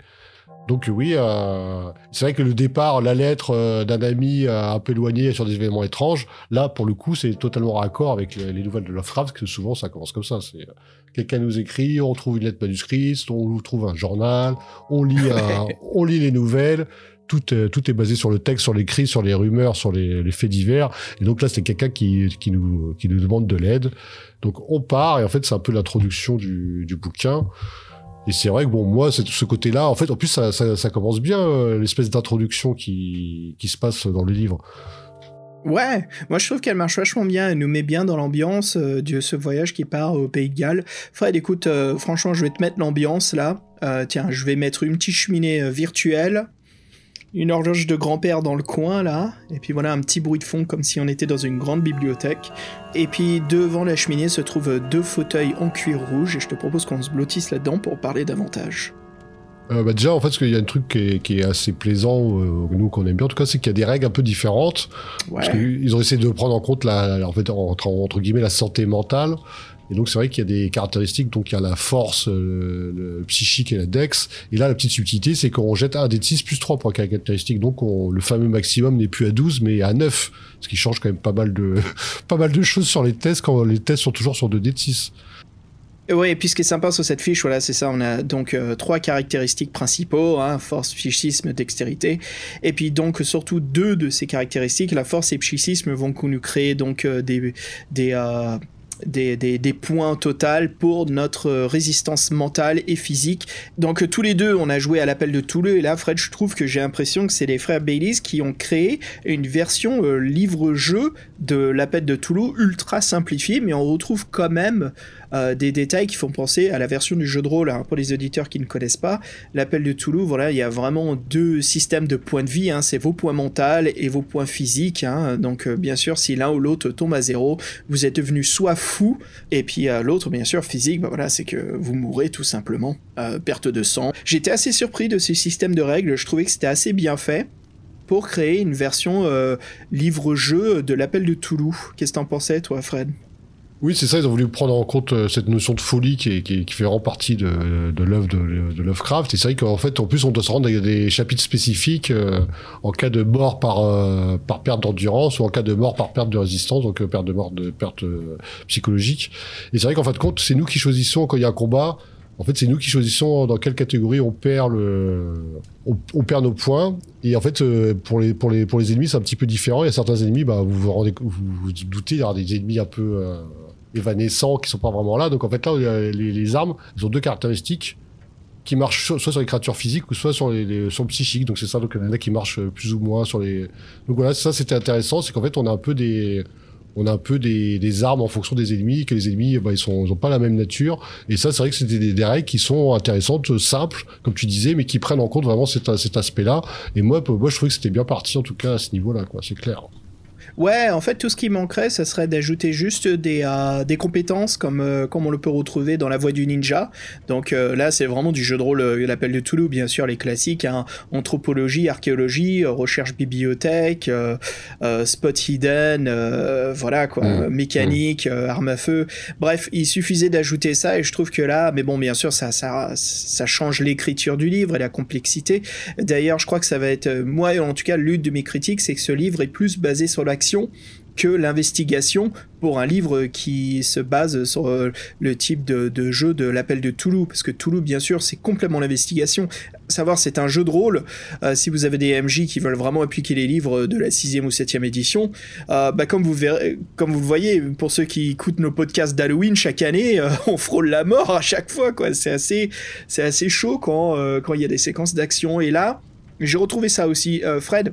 Donc oui, euh, c'est vrai que le départ, la lettre euh, d'un ami euh, un peu éloigné sur des événements étranges, là pour le coup c'est totalement raccord avec les, les nouvelles de Lovecraft, que souvent ça commence comme ça. C'est quelqu'un nous écrit, on trouve une lettre manuscrite, on trouve un journal, on lit, un, on lit les nouvelles. Tout, est, tout est basé sur le texte, sur l'écrit, sur les rumeurs, sur les, les faits divers. Et donc là, c'est quelqu'un qui, qui, nous, qui nous demande de l'aide. Donc on part, et en fait, c'est un peu l'introduction du, du bouquin. Et c'est vrai que bon, moi, c'est ce côté-là. En fait, en plus, ça, commence bien euh, l'espèce d'introduction qui, qui se passe dans les livres. Ouais, moi je trouve qu'elle marche vachement bien, elle nous met bien dans l'ambiance euh, de ce voyage qui part au Pays de Galles. Fred, écoute, euh, franchement, je vais te mettre l'ambiance là. Tiens, je vais mettre une petite cheminée virtuelle, une horloge de grand-père dans le coin là, et puis voilà un petit bruit de fond comme si on était dans une grande bibliothèque. Et puis devant la cheminée se trouvent deux fauteuils en cuir rouge, et je te propose qu'on se blottisse là-dedans pour parler davantage. Euh, bah déjà, en fait, parce qu'il y a un truc qui est, qui est assez plaisant, euh, nous qu'on aime bien, en tout cas, c'est qu'il y a des règles un peu différentes. Ouais. Parce qu'ils ont essayé de prendre en compte la, en fait, entre, entre guillemets, la santé mentale. Et donc, c'est vrai qu'il y a des caractéristiques. Donc, il y a la force, le psychique et la dex. Et là, la petite subtilité, c'est qu'on jette un dé de 6 plus 3 pour la caractéristique. Donc, on, le fameux maximum n'est plus à 12, mais à 9. Ce qui change quand même pas mal de, pas mal de choses sur les tests quand les tests sont toujours sur 2 dés de 6. Ouais, et puis ce qui est sympa sur cette fiche, voilà, c'est ça, on a donc euh, trois caractéristiques principaux, hein, force, psychisme, dextérité, et puis donc surtout deux de ces caractéristiques, la force et le psychisme vont nous créer donc euh, des, des, euh, des, points total pour notre résistance mentale et physique. Donc tous les deux, on a joué à l'appel de Toulouse, et là, Fred, je trouve que j'ai l'impression que c'est les frères Baileys qui ont créé une version euh, livre-jeu de l'appel de Toulouse ultra simplifiée, mais on retrouve quand même euh, des détails qui font penser à la version du jeu de rôle. Hein, pour les auditeurs qui ne connaissent pas, l'appel de Toulouse, voilà, il y a vraiment deux systèmes de points de vie. Hein, c'est vos points mentaux et vos points physiques. Hein, donc, euh, bien sûr, si l'un ou l'autre tombe à zéro, vous êtes devenu soit fou, et puis euh, l'autre, bien sûr, physique, bah, voilà, c'est que vous mourrez tout simplement. Euh, perte de sang. J'étais assez surpris de ce système de règles. Je trouvais que c'était assez bien fait pour créer une version livre-jeu de l'appel de Toulouse. Qu'est-ce que t'en pensais, toi, Fred? Oui, c'est ça, ils ont voulu prendre en compte euh, cette notion de folie qui, fait vraiment partie de, l'œuvre de, Lovecraft. Et c'est vrai qu'en fait, en plus, on doit se rendre à des chapitres spécifiques euh, en cas de mort par, euh, par perte d'endurance ou en cas de mort par perte de résistance, donc perte de mort de perte psychologique. Et c'est vrai qu'en fin de compte, c'est nous qui choisissons quand il y a un combat. En fait, c'est nous qui choisissons dans quelle catégorie on perd nos points. Et en fait, pour les ennemis, c'est un petit peu différent. Il y a certains ennemis, bah, vous vous rendez, vous vous doutez, il y aura des ennemis un peu évanescents qui sont pas vraiment là. Donc en fait là, les, les armes, elles ont deux caractéristiques qui marchent soit sur les créatures physiques ou soit sur les, sur le psychique. Donc c'est ça, donc il y en a qui marchent plus ou moins sur les. Donc voilà, ça c'était intéressant, c'est qu'en fait on a un peu des on a un peu des, des, armes en fonction des ennemis, que les ennemis, bah, ils sont, ils ont pas la même nature. Et ça, c'est vrai que des, des, règles qui sont intéressantes, simples, comme tu disais, mais qui prennent en compte vraiment cet, cet aspect-là. Et moi, moi, je trouvais que c'était bien parti, en tout cas, à ce niveau-là, quoi. C'est clair. Ouais, en fait, tout ce qui manquerait, ça serait d'ajouter juste des, euh, des compétences comme, euh, comme on le peut retrouver dans la voie du ninja. Donc euh, là, c'est vraiment du jeu de rôle, l'appel de Toulouse, bien sûr, les classiques, hein. anthropologie, archéologie, recherche bibliothèque, spot hidden, voilà quoi, mmh. mécanique, mmh. arme à feu. Bref, il suffisait d'ajouter ça et je trouve que là, mais bon, bien sûr, ça, ça, ça change l'écriture du livre et la complexité. D'ailleurs, je crois que ça va être, moi, en tout cas, l'une de mes critiques, c'est que ce livre est plus basé sur l'action que l'investigation pour un livre qui se base sur euh, le type de, jeu de l'appel de Toulouse. Parce que Toulouse, bien sûr, c'est complètement l'investigation. Savoir, c'est un jeu de rôle. Euh, si vous avez des MJ qui veulent vraiment appliquer les livres de la 6 ou 7 édition, euh, bah, comme, vous le voyez, pour ceux qui écoutent nos podcasts d'Halloween chaque année, on frôle la mort à chaque fois. C'est, assez, chaud quand, il y a des séquences d'action. Et là, j'ai retrouvé ça aussi. Fred,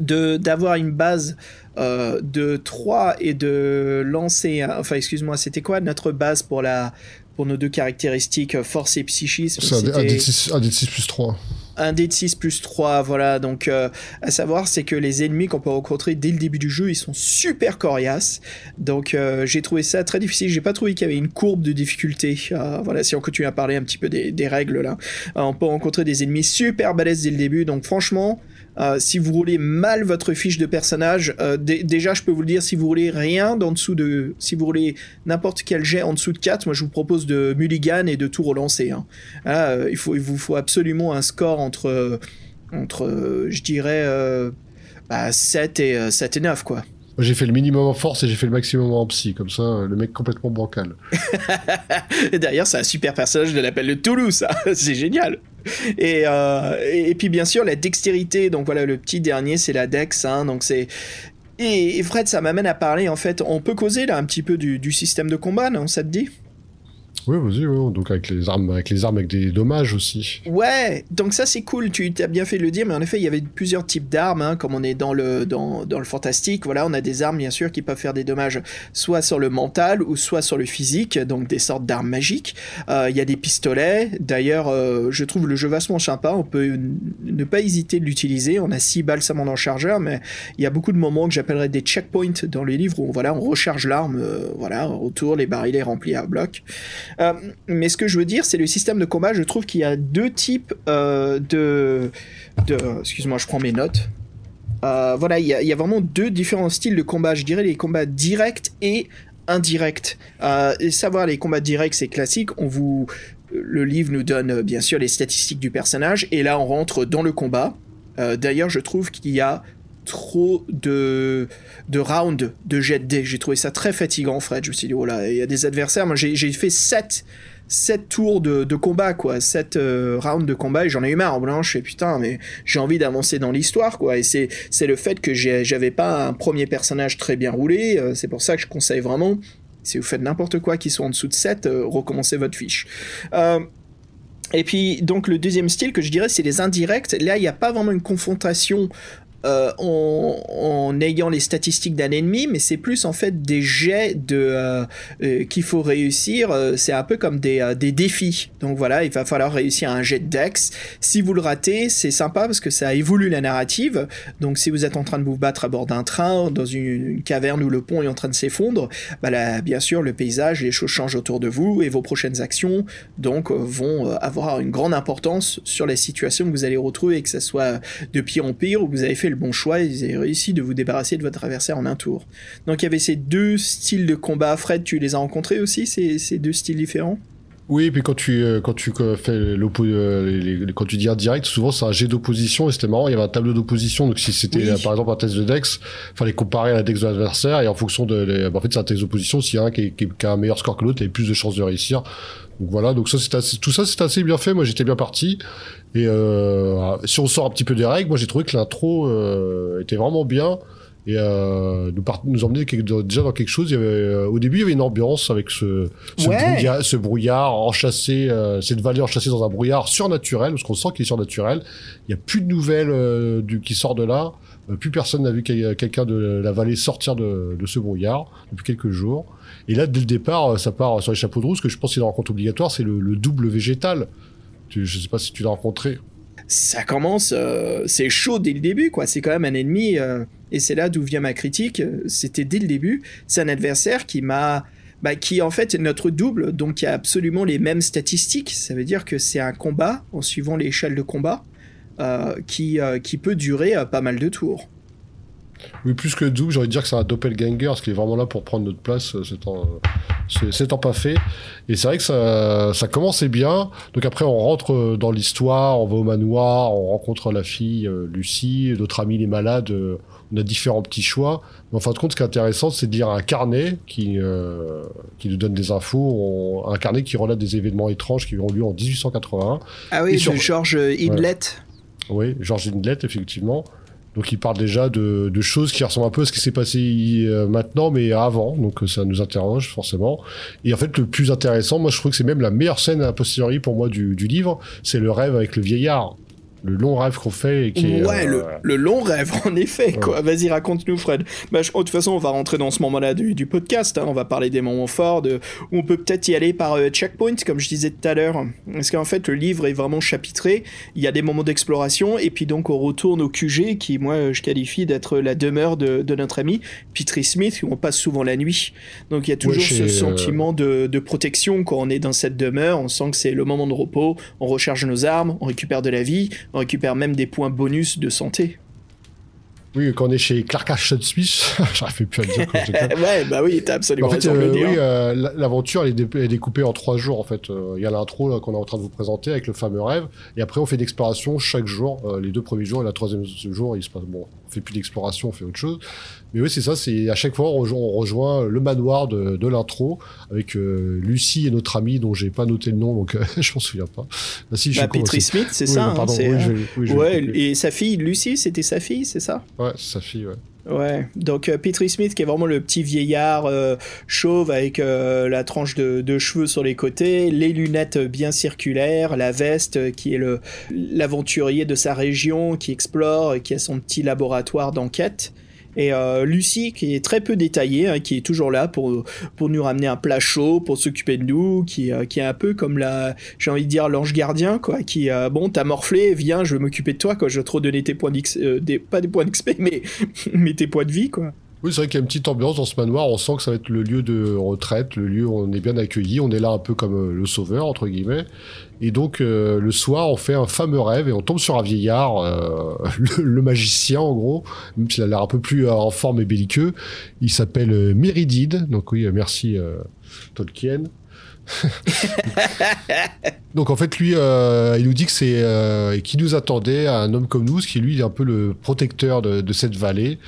d'avoir une base euh, de 3 et de lancer enfin excuse-moi c'était quoi notre base pour la pour nos deux caractéristiques force et psychisme? C'est un, d 6, un 6 plus 3 un d 6 plus 3 voilà. Donc euh, à savoir c'est que les ennemis qu'on peut rencontrer dès le début du jeu ils sont super coriaces. Donc euh, j'ai trouvé ça très difficile. J'ai pas trouvé qu'il y avait une courbe de difficulté. Voilà si on continue à parler un petit peu des, des règles là. On peut rencontrer des ennemis super balèzes dès le début. Donc franchement euh, si vous roulez mal votre fiche de personnage, euh, déjà je peux vous le dire, si vous roulez rien d'en dessous de... Si vous roulez n'importe quel jet en dessous de 4, moi je vous propose de mulligan et de tout relancer. Hein. Euh, il, faut, il vous faut absolument un score entre, entre je dirais, 7, bah, et, 7 et 9 quoi. J'ai fait le minimum en force et j'ai fait le maximum en psy, comme ça, le mec complètement bancal. et D'ailleurs, c'est un super personnage de l'appel de Toulouse, ça. c'est génial. Euh, et, et, puis bien sûr la dextérité, donc voilà le petit dernier c'est la dex, hein, donc c'est et, Fred ça m'amène à parler en fait, on peut causer là un petit peu du, du système de combat, non ça te dit? Oui, vas-y, donc avec les armes, avec les armes avec des dommages aussi. Ouais, donc ça c'est cool. Tu as bien fait de le dire, mais en effet il y avait plusieurs types d'armes, hein, comme on est dans le dans, dans, le fantastique. Voilà, on a des armes bien sûr qui peuvent faire des dommages, soit sur le mental ou soit sur le physique, donc des sortes d'armes magiques. Euh, il y a des pistolets. D'ailleurs, euh, je trouve le jeu vachement sympa. On peut ne pas hésiter de l'utiliser. On a 6 balles seulement dans le chargeur, mais il y a beaucoup de moments que j'appellerais des checkpoints dans les livres où voilà on recharge l'arme, euh, voilà autour les barils remplis à bloc. Euh, mais ce que je veux dire, c'est le système de combat. Je trouve qu'il y a deux types euh, de, de excuse-moi, je prends mes notes. Euh, voilà, il y, a, vraiment deux différents styles de combat. Je dirais les combats directs et indirects. savoir les combats directs, c'est classique. On vous, le livre nous donne bien sûr les statistiques du personnage, et là on rentre dans le combat. D'ailleurs, je trouve qu'il y a trop de, de rounds de jet de. J'ai trouvé ça très fatigant, Fred. Je me suis dit, oh il y a des adversaires. Moi, j'ai fait 7, 7 tours de, de combat, quoi. 7 euh, rounds de combat et j'en ai eu marre. Blanche, je fais putain, mais j'ai envie d'avancer dans l'histoire, quoi. Et c'est le fait que j'avais pas un premier personnage très bien roulé. Euh, c'est pour ça que je conseille vraiment, si vous faites n'importe quoi qui soit en dessous de 7, euh, recommencez votre fiche. et puis, donc, le deuxième style que je dirais, c'est les indirects. Là, il n'y a pas vraiment une confrontation euh, en, ayant les statistiques d'un ennemi, mais c'est plus en fait des jets de euh, euh, qu'il faut réussir. c'est un peu comme des, des, défis. Donc voilà, il va falloir réussir un jet de Dex. Si vous le ratez, c'est sympa parce que ça évolue la narrative. Donc si vous êtes en train de vous battre à bord d'un train, dans une, caverne où le pont est en train de s'effondrer, bah bien sûr, le paysage, les choses changent autour de vous et vos prochaines actions donc vont avoir une grande importance sur la situation que vous allez retrouver, que ce soit de pire en pire ou que vous avez fait le bon choix vous avez réussi de vous débarrasser de votre adversaire en un tour. Donc il y avait ces deux styles de combat. Fred, tu les as rencontrés aussi, ces, ces deux styles différents? Oui, et puis quand tu euh, quand tu fais l'oppo euh, quand tu dis direct, souvent c'est un jet d'opposition et c'était marrant, il y avait un tableau d'opposition. Donc si c'était par exemple un test de Dex, fallait comparer à la Dex de l'adversaire et en fonction de, bah, en fait c'est un test d'opposition. S'il y a un qui, a un meilleur score que l'autre, il a plus de chances de réussir. Donc voilà, donc ça c'est tout ça c'est assez bien fait. Moi j'étais bien parti et euh, si on sort un petit peu des règles, moi j'ai trouvé que l'intro euh, était vraiment bien et euh, nous, nous emmener déjà dans quelque chose. Il y avait, euh, au début, il y avait une ambiance avec ce, ce, brouillard, ce brouillard enchâssé, euh, cette vallée enchâssée dans un brouillard surnaturel, parce qu'on sent qu'il est surnaturel. Il n'y a plus de nouvelles du, qui sort de là. plus personne n'a vu quelqu'un de la vallée sortir de, de, ce brouillard depuis quelques jours. Et là, dès le départ, ça part sur les chapeaux de roue. Ce que je pense c'est une rencontre obligatoire, c'est le, le double végétal. Tu, je sais pas si tu l'as rencontré. ça commence, euh, c'est chaud dès le début, quoi. C'est quand même un ennemi, euh, et c'est là d'où vient ma critique. C'était dès le début, c'est un adversaire qui m'a, bah, qui en fait est notre double, donc qui a absolument les mêmes statistiques. Ça veut dire que c'est un combat en suivant l'échelle de combat euh, qui qui peut durer pas mal de tours. Oui, plus que double, j'aurais dire que c'est un doppelganger, ce qui est vraiment là pour prendre notre place, c'est en, c'est pas fait. Et c'est vrai que ça, ça commençait bien. Donc après, on rentre dans l'histoire, on va au manoir, on rencontre la fille euh, Lucie, notre ami les malades. Euh, on a différents petits choix. Mais en fin de compte, ce qui est intéressant, c'est de lire un carnet qui, euh, qui nous donne des infos, un carnet qui relate des événements étranges qui ont lieu en 1881. Ah oui, de George Hindlet. Oui, George Hindlet, effectivement. Donc il parle déjà de, choses qui ressemblent un peu à ce qui s'est passé euh, maintenant, mais avant. Donc ça nous interroge forcément. Et en fait, le plus intéressant, moi je trouve que c'est même la meilleure scène a posteriori pour moi du livre, c'est le rêve avec le vieillard le long rêve qu'on fait. Et qui ouais, le, euh, le, long rêve, en effet. quoi. Vas-y, raconte-nous, Fred. Bah, de toute façon, on va rentrer dans ce moment-là du, du, podcast. Hein. On va parler des moments forts, de, où on peut peut-être y aller par euh, checkpoint, comme je disais tout à l'heure. Parce qu'en fait, le livre est vraiment chapitré. Il y a des moments d'exploration, et puis donc on retourne au QG, qui, moi, je qualifie d'être la demeure de, de, notre ami Petrie Smith, où on passe souvent la nuit. Donc il y a toujours ce euh, sentiment de, de protection quand on est dans cette demeure. On sent que c'est le moment de repos. On recharge nos armes, on récupère de la vie, on récupère même des points bonus de santé. Oui, quand on est chez Clark Ashton Smith, j'arrive plus à le dire. ouais, bah oui, t'as absolument en fait, raison de le euh, dire. Oui, euh, l'aventure elle est, découpée en trois jours en fait. Euh, il y a l'intro qu'on est en train de vous présenter avec le fameux rêve, et après on fait d'exploration chaque jour. les deux premiers jours et la troisième jour, il se passe bon, on fait plus d'exploration, on fait autre chose. Mais oui, c'est ça, c'est à chaque fois on rejoint, le manoir de, de l'intro avec euh, Lucie et notre amie dont j'ai pas noté le nom, donc euh, je m'en souviens pas. Ah, si, bah, Petrie Smith, c'est ça. Hein, pardon, oui, ouais, et sa fille, Lucie, c'était sa fille, c'est ça? Ouais, sa fille, ouais. Ouais, donc euh, Smith qui est vraiment le petit vieillard euh, chauve avec euh, la tranche de, de, cheveux sur les côtés, les lunettes bien circulaires, la veste qui est l'aventurier de sa région qui explore, qui a son petit laboratoire d'enquête. Et euh, Lucie, qui est très peu détaillée, hein, qui est toujours là pour, pour nous ramener un plat chaud, pour s'occuper de nous, qui, euh, qui est un peu comme la, j'ai envie de dire, l'ange gardien, quoi, qui, euh, bon, t'as morflé, viens, je vais m'occuper de toi, quoi, je vais te redonner tes points d'XP, des, pas des points d'XP, mais, mais tes points de vie, quoi. Oui, c'est vrai qu'il y a une petite ambiance dans ce manoir. On sent que ça va être le lieu de retraite, le lieu où on est bien accueilli. On est là un peu comme euh, le sauveur, entre guillemets. Et donc, euh, le soir, on fait un fameux rêve et on tombe sur un vieillard, euh, le, magicien, en gros, même s'il a l'air un peu plus en forme et belliqueux. Il s'appelle Méridide. Donc, oui, merci Tolkien. Donc en fait lui, il nous dit que c'est euh, qui nous attendait un homme comme nous, ce qui lui est un peu le protecteur de, cette vallée.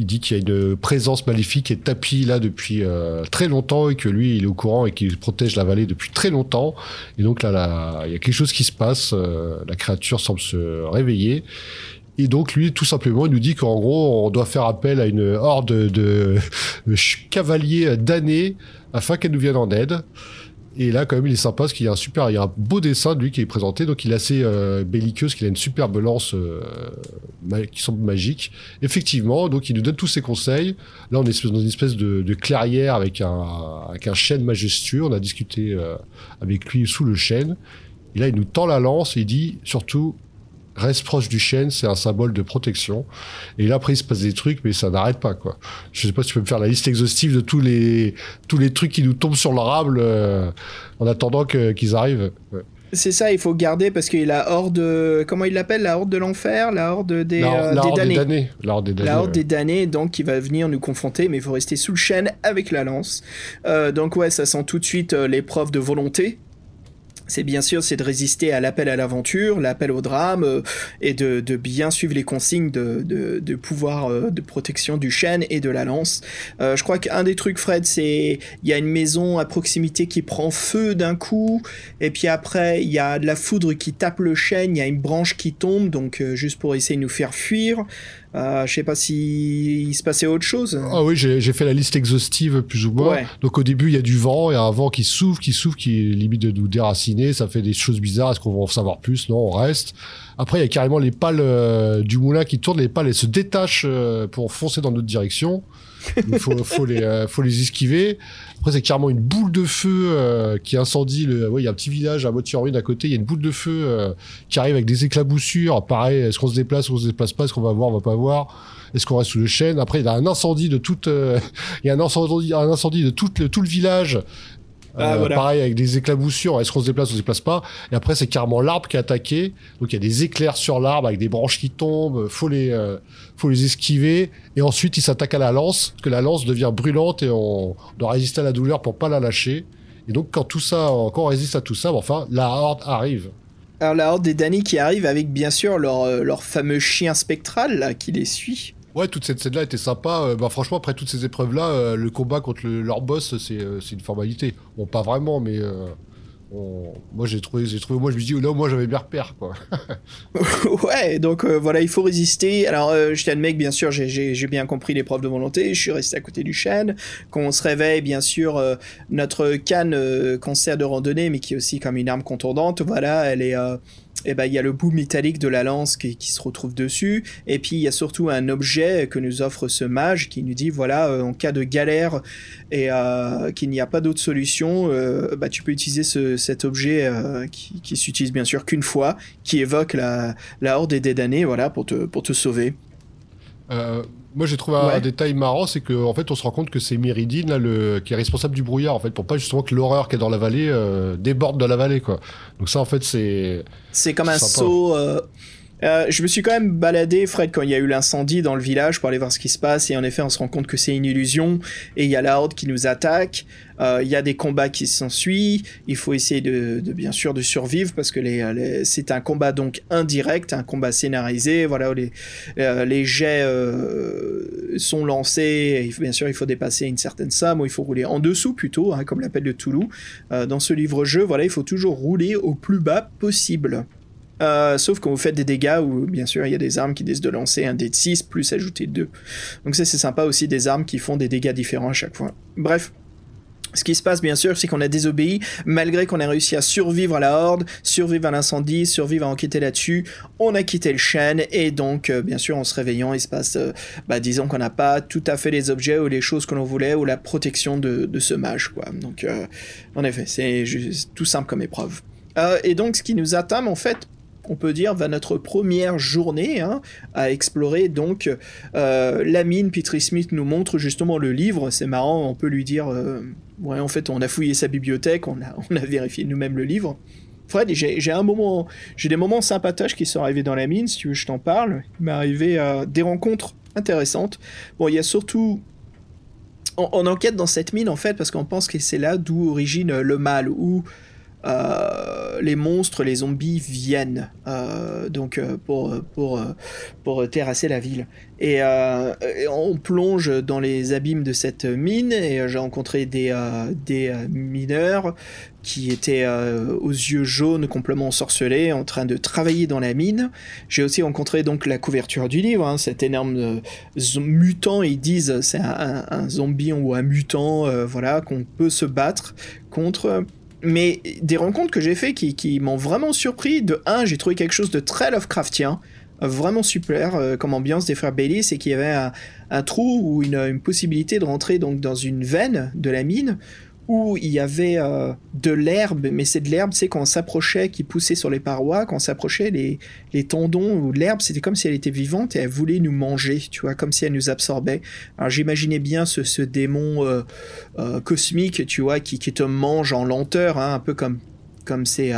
Il dit qu'il y a une présence maléfique qui est tapie là depuis euh, très longtemps et que lui il est au courant et qu'il protège la vallée depuis très longtemps. Et donc là, il y a quelque chose qui se passe euh, la créature semble se réveiller. Et donc lui tout simplement il nous dit qu'en gros on doit faire appel à une horde de, cavaliers damnés afin qu'elle nous vienne en aide. Et là, quand même, il est sympa parce qu'il y a un super, il y a un beau dessin de lui qui est présenté. Donc, il est assez euh, belliqueux, parce qu'il a une superbe lance qui semble magique. Effectivement, donc il nous donne tous ses conseils. Là, on est dans une espèce de, clairière avec un, avec un chêne majestueux. On a discuté euh, avec lui sous le chêne. Et là, il nous tend la lance et il dit surtout reste proche du chêne, c'est un symbole de protection. Et là, après, il se passe des trucs, mais ça n'arrête pas, quoi. Je sais pas si tu peux me faire la liste exhaustive de tous les, tous les trucs qui nous tombent sur le rable euh, en attendant qu'ils arrivent. C'est ça, il faut garder parce qu'il a horde, comment il l'appelle, la horde de l'enfer, la horde des, la, euh, des, damnés. La horde des damnés. La horde des damnés, donc qui va venir nous confronter, mais il faut rester sous le chêne avec la lance. Euh, donc ouais, ça sent tout de suite l'épreuve de volonté c'est bien sûr c'est de résister à l'appel à l'aventure, l'appel au drame euh, et de, bien suivre les consignes de, pouvoir euh, de protection du chêne et de la lance. Euh, je crois qu'un des trucs Fred c'est il y a une maison à proximité qui prend feu d'un coup et puis après il y a de la foudre qui tape le chêne, il y a une branche qui tombe donc juste pour essayer de nous faire fuir. Euh, je sais pas si il se passait autre chose. Ah oui, j'ai fait la liste exhaustive plus ou moins. Donc au début, il y a du vent, il y a un vent qui souffle, qui souffle, qui limite de nous déraciner ça fait des choses bizarres, est-ce qu'on va en savoir plus? Non, on reste. Après, il y a carrément les pales euh, du moulin qui tournent, les pales, elles se détachent euh, pour foncer dans notre direction. Il faut, faut, les, euh, faut les esquiver. Après, c'est carrément une boule de feu qui incendie. Le... Ouais, il y a un petit village à moitié en ruine à côté. Il y a une boule de feu qui arrive avec des éclaboussures. Pareil, est-ce qu'on se déplace ou on se déplace pas Est-ce qu'on va voir, on va pas voir? Est-ce qu'on reste sous le chêne? Après, il y a un incendie de toute, il y a un incendie, un incendie de tout le, tout le village ah, euh, pareil avec des éclaboussures, est-ce qu'on se déplace ou on se déplace pas Et après c'est carrément l'arbre qui est attaqué, donc il y a des éclairs sur l'arbre avec des branches qui tombent, faut les euh, faut les esquiver et ensuite il s'attaque à la lance, parce que la lance devient brûlante et on doit résister à la douleur pour pas la lâcher. Et donc quand tout ça, quand on résiste à tout ça, enfin la horde arrive. Alors la horde des Dany qui arrive avec bien sûr leur, euh, leur fameux chien spectral là, qui les suit. Ouais, toute cette scène-là était sympa. Euh, bah, franchement, après toutes ces épreuves-là, euh, le combat contre leur boss, euh, c'est une formalité. Bon, pas vraiment, mais moi j'ai trouvé, trouvé, moi je me dis, là, moi j'avais bien repère, quoi. ouais, donc voilà, il faut résister. Alors, je t'admets que bien sûr, j'ai bien compris l'épreuve de volonté. Je suis resté à côté du chêne. Quand on se réveille, bien sûr, notre canne qu'on sert de randonnée, mais qui est aussi comme une arme contondante, voilà, elle est et eh ben il y a le bout métallique de la lance qui, se retrouve dessus, et puis il y a surtout un objet que nous offre ce mage qui nous dit voilà euh, en cas de galère et euh, qu'il n'y a pas d'autre solution, euh, bah, tu peux utiliser cet objet qui, qui s'utilise bien sûr qu'une fois, qui évoque la, horde des damnés, voilà pour te pour te sauver. Moi, j'ai trouvé un détail marrant, c'est qu'en en fait, on se rend compte que c'est Méridine là, le, qui est responsable du brouillard, en fait, pour pas justement que l'horreur qui est dans la vallée euh, déborde de la vallée, quoi. Donc ça, en fait, c'est. C'est comme un saut. Euh, euh, je me suis quand même baladé, Fred, quand il y a eu l'incendie dans le village pour aller voir ce qui se passe. Et en effet, on se rend compte que c'est une illusion. Et il y a la horde qui nous attaque. Euh, il y a des combats qui s'ensuivent. Il faut essayer de, bien sûr de survivre parce que c'est un combat donc indirect, un combat scénarisé. Voilà, les, euh, les jets sont lancés. Bien sûr, il faut dépasser une certaine somme ou il faut rouler en dessous plutôt, hein, comme l'appelle de Toulouse. dans ce livre-jeu, voilà, il faut toujours rouler au plus bas possible. Euh, sauf quand vous faites des dégâts où, bien sûr, il y a des armes qui décident de lancer un dé de 6 plus ajouter 2. Donc ça, c'est sympa aussi, des armes qui font des dégâts différents à chaque fois. Bref. Ce qui se passe, bien sûr, c'est qu'on a désobéi, malgré qu'on a réussi à survivre à la horde, survivre à l'incendie, survivre à enquêter là-dessus. On a quitté le chêne, et donc, euh, bien sûr, en se réveillant, il se passe, euh, bah, disons qu'on n'a pas tout à fait les objets ou les choses que l'on voulait, ou la protection de, ce mage, quoi. Donc, en effet, c'est tout simple comme épreuve. et donc, ce qui nous attame, en fait, on peut dire, va notre première journée hein, à explorer donc euh, la mine. Petri Smith nous montre justement le livre. C'est marrant, on peut lui dire, euh, ouais, en fait, on a fouillé sa bibliothèque, on a, on vérifié nous-mêmes le livre. Fred, j'ai un moment, j'ai des moments sympatoches qui sont arrivés dans la mine. Si tu veux, je t'en parle. Il m'est arrivé euh, des rencontres intéressantes. Bon, il y a surtout on, enquête dans cette mine en fait parce qu'on pense que c'est là d'où origine le mal, ou les monstres, les zombies viennent euh, donc euh, pour, pour, pour terrasser la ville. Et, on plonge dans les abîmes de cette mine et j'ai rencontré des, des mineurs qui étaient aux yeux jaunes complètement ensorcelés en train de travailler dans la mine. J'ai aussi rencontré donc la couverture du livre, hein, cet énorme mutant, ils disent c'est un, zombie ou un mutant voilà qu'on peut se battre contre mais des rencontres que j'ai fait qui, m'ont vraiment surpris. De un, j'ai trouvé quelque chose de très Lovecraftien, vraiment super euh, comme ambiance des frères Bailey, c'est qu'il y avait un, trou ou une, une, possibilité de rentrer donc dans une veine de la mine où il y avait euh, de l'herbe, mais c'est de l'herbe, c'est quand on s'approchait, qui poussait sur les parois, quand on s'approchait, les, tendons ou l'herbe, c'était comme si elle était vivante et elle voulait nous manger, tu vois, comme si elle nous absorbait. Alors j'imaginais bien ce, démon euh, euh, cosmique, tu vois, qui, te mange en lenteur, hein, un peu comme comme ces,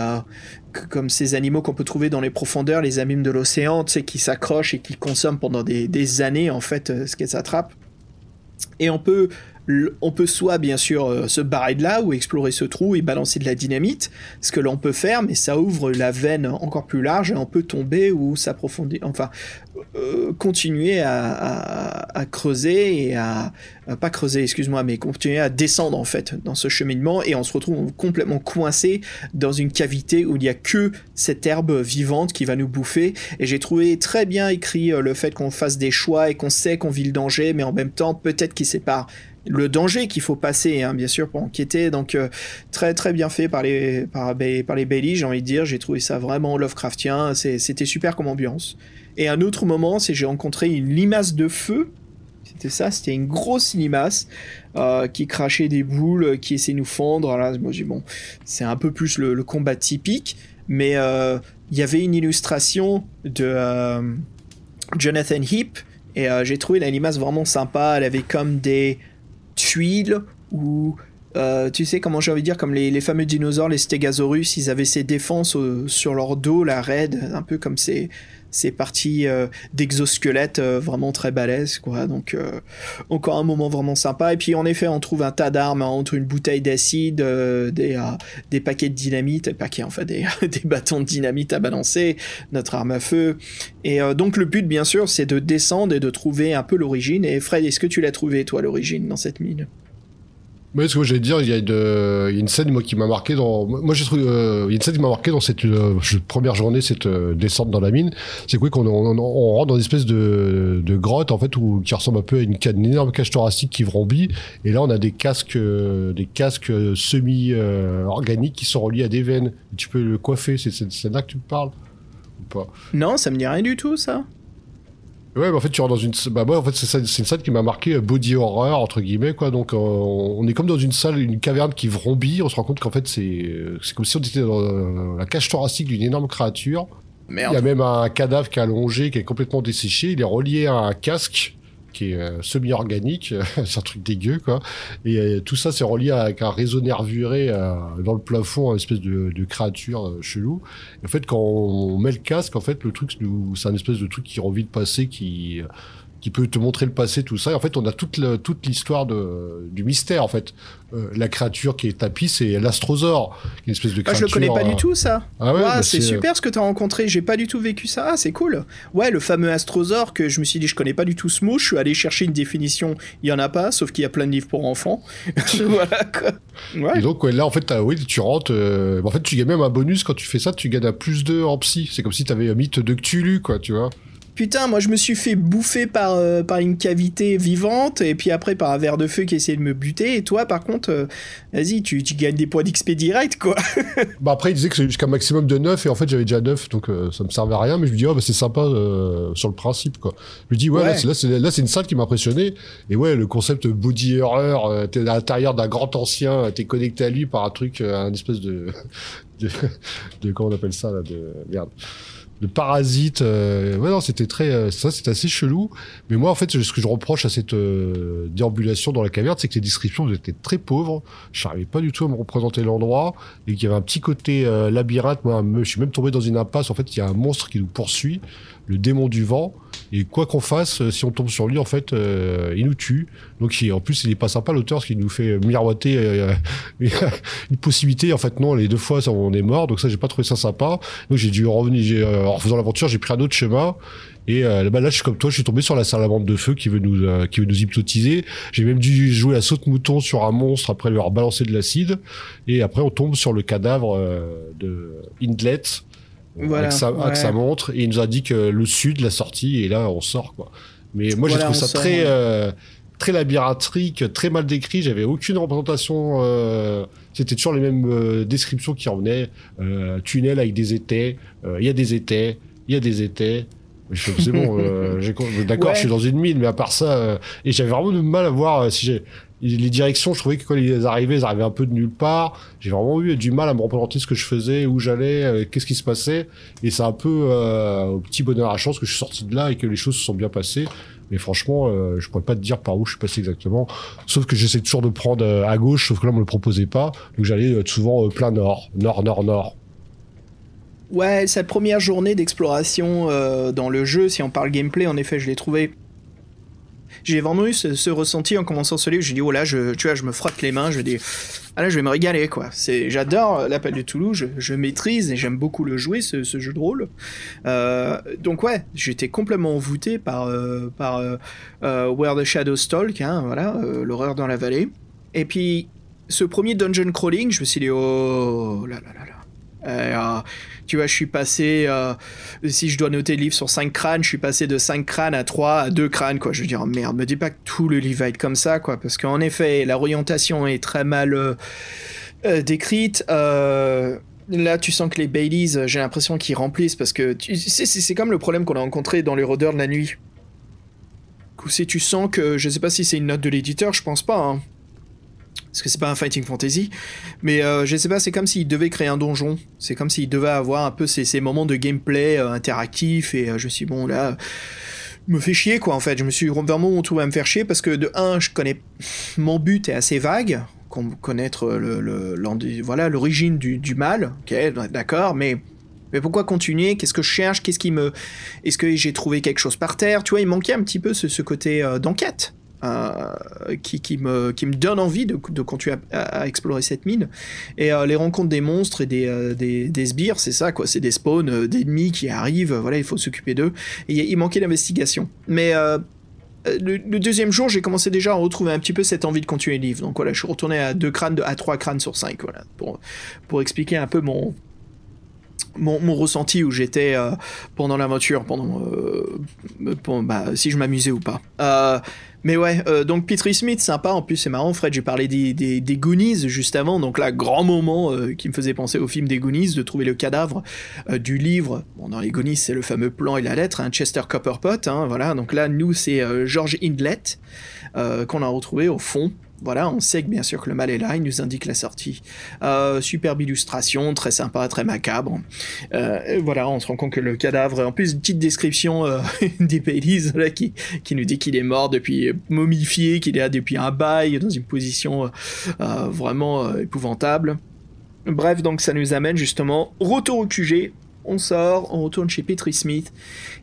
comme ces animaux qu'on peut trouver dans les profondeurs, les abîmes de l'océan, tu sais, qui s'accrochent et qui consomment pendant des, des années, en fait, ce qu'elles attrapent. Et on peut on peut soit bien sûr euh, se barrer de là ou explorer ce trou et balancer de la dynamite, ce que l'on peut faire, mais ça ouvre la veine encore plus large et on peut tomber ou s'approfondir, enfin euh, continuer à, creuser et à, pas creuser, excuse-moi, mais continuer à descendre en fait dans ce cheminement et on se retrouve complètement coincé dans une cavité où il n'y a que cette herbe vivante qui va nous bouffer. Et j'ai trouvé très bien écrit euh, le fait qu'on fasse des choix et qu'on sait qu'on vit le danger, mais en même temps peut-être qu'il sépare le danger qu'il faut passer, hein, bien sûr, pour enquêter. Donc, euh, très très bien fait par les, par, par les Bailey, j'ai envie de dire. J'ai trouvé ça vraiment Lovecraftien. C'était super comme ambiance. Et un autre moment, c'est j'ai rencontré une limace de feu. C'était ça, c'était une grosse limace euh, qui crachait des boules, qui essayait de nous fondre. Là, bon, c'est un peu plus le, combat typique, mais euh, il y avait une illustration de Jonathan Heap et j'ai trouvé la limace vraiment sympa. Elle avait comme des tuiles ou euh, tu sais comment j'ai envie de dire comme les, fameux dinosaures les stégosaurus ils avaient ces défenses sur leur dos la raide un peu comme ces ces parties euh, d'exosquelette euh, vraiment très balèzes quoi. Donc encore un moment vraiment sympa. Et puis en effet on trouve un tas d'armes entre une bouteille d'acide des des paquets de dynamite des paquets enfin des bâtons de dynamite à balancer notre arme à feu. Et donc le but bien sûr c'est de descendre et de trouver un peu l'origine. Et Fred est-ce que tu l'as trouvé toi l'origine dans cette mine? Mais ce que j'allais dire, il y, a une, scène moi qui m'a marqué dans. Moi j'ai trouvé, euh, une scène qui m'a marqué dans cette euh, première journée, cette euh, descente dans la mine. C'est quoi qu'on on, rentre dans une espèce de, grotte en fait où qui ressemble un peu à une, énorme cage thoracique qui vrombit. Et là on a des casques, des casques semi organiques qui sont reliés à des veines. tu peux le coiffer. C'est là que tu me parles? Ou pas? Non, ça me dit rien du tout ça. Ouais, mais en fait, tu rentres dans une. Bah, moi, en fait, c'est une salle qui m'a marqué euh, body horror, entre guillemets, quoi. Donc, euh, on est comme dans une salle, une caverne qui vrombit. On se rend compte qu'en fait, c'est euh, c'est comme si on était dans la cage thoracique d'une énorme créature. Merde. Il y a même un cadavre qui est allongé, qui est complètement desséché. Il est relié à un casque qui est euh, semi-organique, c'est un truc dégueu quoi. Et euh, tout ça c'est relié avec un réseau nervuré euh, dans le plafond, une espèce de, créature chelou. en fait quand on met le casque, en fait le truc c'est un espèce de truc qui revit de passer, qui qui peut te montrer le passé, tout ça. Et en fait, on a toute toute l'histoire de du mystère. En fait, euh, la créature qui est tapie, c'est l'astrosaure, une espèce de créature. Ah, je le connais pas du tout ça. Ah ouais, bah, c'est super ce que tu as rencontré. J'ai pas du tout vécu ça. Ah, c'est cool. Ouais, le fameux astrosaure que je me suis dit, je connais pas du tout ce mot. Je suis allé chercher une définition. Il y en a pas, sauf qu'il y a plein de livres pour enfants. voilà quoi. Ouais. Et donc là, en fait, oui, tu rentres. Euh, en fait, tu gagnes même un bonus quand tu fais ça. Tu gagnes un plus 2 en psy. C'est comme si tu avais un mythe de Cthulhu, quoi, tu vois. Putain, moi je me suis fait bouffer par, euh, par une cavité vivante et puis après par un verre de feu qui essayait de me buter. Et toi, par contre, euh, vas-y, tu, tu, gagnes des points d'XP direct, quoi. bah après, il disait que c'est jusqu'à maximum de 9 et en fait j'avais déjà 9 donc euh, ça me servait à rien. Mais je me dis, oh, bah, c'est sympa sur le principe, quoi. Je me dis, ouais, ouais. là c'est une salle qui m'a impressionné. Et ouais, le concept body horror, t'es à l'intérieur d'un grand ancien, t'es connecté à lui par un truc, un espèce de. de, de comment on appelle ça, là, de. Merde de parasites. Euh, non, c'était très, euh, ça, c'est assez chelou. Mais moi, en fait, ce que je reproche à cette euh, déambulation dans la caverne, c'est que les descriptions étaient très pauvres. Je n'arrivais pas du tout à me représenter l'endroit et qu'il y avait un petit côté labyrinthe. Moi, je suis même tombé dans une impasse. En fait, il y a un monstre qui nous poursuit, le démon du vent. Et quoi qu'on fasse, si on tombe sur lui, en fait, il nous tue. Donc, en plus, il est pas sympa l'auteur, parce qu'il nous fait miroiter une possibilité. En fait, non, les deux fois, on est mort. Donc ça, j'ai pas trouvé ça sympa. Donc j'ai dû revenir en faisant l'aventure, j'ai pris un autre chemin. Et euh, bah là, je suis comme toi, je suis tombé sur la salamandre de feu qui veut nous, euh, qui veut nous hypnotiser. J'ai même dû jouer la saute mouton sur un monstre après lui avoir balancé de l'acide. Et après, on tombe sur le cadavre euh, de Indlet. Voilà, avec, sa, montre et il nous a dit que le sud, la sortie, et là on sort quoi. Mais moi j'ai trouvé ça très très labyrinthique, très mal décrit. J'avais aucune représentation. C'était toujours les mêmes descriptions qui revenaient. tunnel avec des étais. Il y a des étais. Il y a des étais c'est bon, euh, d'accord, je suis dans une mine, mais à part ça, euh, et j'avais vraiment de mal à voir euh, si j'ai les directions. Je trouvais que quand ils arrivaient, ils arrivaient un peu de nulle part. J'ai vraiment eu du mal à me représenter ce que je faisais, où j'allais, qu'est-ce qui se passait, et c'est un peu au petit bonheur à chance que je suis sorti de là et que les choses se sont bien passées. Mais franchement, je pourrais pas te dire par où je suis passé exactement. Sauf que j'essaie toujours de prendre à gauche, sauf que là on me le proposait pas, donc j'allais souvent plein nord, nord, nord, nord. Ouais, cette première journée d'exploration euh, dans le jeu, si on parle gameplay, en effet, je l'ai trouvé. J'ai vraiment eu ce, ressenti en commençant ce livre. J'ai dit, oh là, je, tu vois, je me frotte les mains, je dis, ah là, je vais me régaler, quoi. C'est, j'adore l'appel de Toulouse, je, maîtrise et j'aime beaucoup le jouer, ce, jeu de rôle. Euh, donc, ouais, j'étais complètement envoûté par, euh, par Where the Shadows Stalk, hein, voilà, l'horreur dans la vallée. Et puis, ce premier dungeon crawling, je me suis dit, oh là là là là tu vois, je suis passé, si je dois noter le livre sur 5 crânes, je suis passé de 5 crânes à 3 à 2 crânes, quoi. Je veux dire, merde, me dis pas que tout le livre va être comme ça, quoi. Parce qu'en effet, l'orientation est très mal décrite. Là, tu sens que les Baileys, j'ai l'impression qu'ils remplissent parce que c'est comme le problème qu'on a rencontré dans les rôdeurs de la nuit. Si tu sens que, je sais pas si c'est une note de l'éditeur, je pense pas, hein. Parce que c'est pas un fighting fantasy, mais euh, je sais pas, c'est comme s'il devait créer un donjon, c'est comme s'il devait avoir un peu ces, moments de gameplay euh, interactif, et euh, je suis bon là, me fait chier quoi en fait, je me suis vraiment retrouvé à me faire chier parce que de un, je connais, mon but est assez vague, connaître le, voilà l'origine du, mal, ok, d'accord, mais mais pourquoi continuer? Qu'est-ce que je cherche? Qu'est-ce qui me Est-ce que j'ai trouvé quelque chose par terre? Tu vois, il manquait un petit peu ce, côté euh, d'enquête. Euh, qui, me, donne envie de, continuer à, explorer cette mine. Et euh, les rencontres des monstres et des, des, sbires, c'est ça, quoi. C'est des spawns d'ennemis qui arrivent, voilà, il faut s'occuper d'eux. Il manquait d'investigation. Mais le, deuxième jour, j'ai commencé déjà à retrouver un petit peu cette envie de continuer le livre. Donc voilà, je suis retourné à deux crânes, à trois crânes sur cinq, voilà, pour, expliquer un peu mon, ressenti où j'étais euh, pendant l'aventure, pendant, euh, bah, si je m'amusais ou pas. Euh, mais ouais, donc Petri Smith, sympa, en plus c'est marrant, Fred, j'ai parlé des, des, Goonies juste avant, donc là, grand moment qui me faisait penser au film des Goonies, de trouver le cadavre du livre, bon dans les Goonies c'est le fameux plan et la lettre, hein, Chester Copperpot, hein, voilà, donc là nous c'est George Hindlet qu'on a retrouvé au fond voilà, on sait que bien sûr que le mal est là, il nous indique la sortie. Euh, superbe illustration, très sympa, très macabre. Euh, voilà, on se rend compte que le cadavre, en plus une petite description euh, des qui, nous dit qu'il est mort depuis momifié, qu'il est là depuis un bail, dans une position vraiment épouvantable. Bref, donc ça nous amène justement retour au QG, on sort, on retourne chez Petri Smith.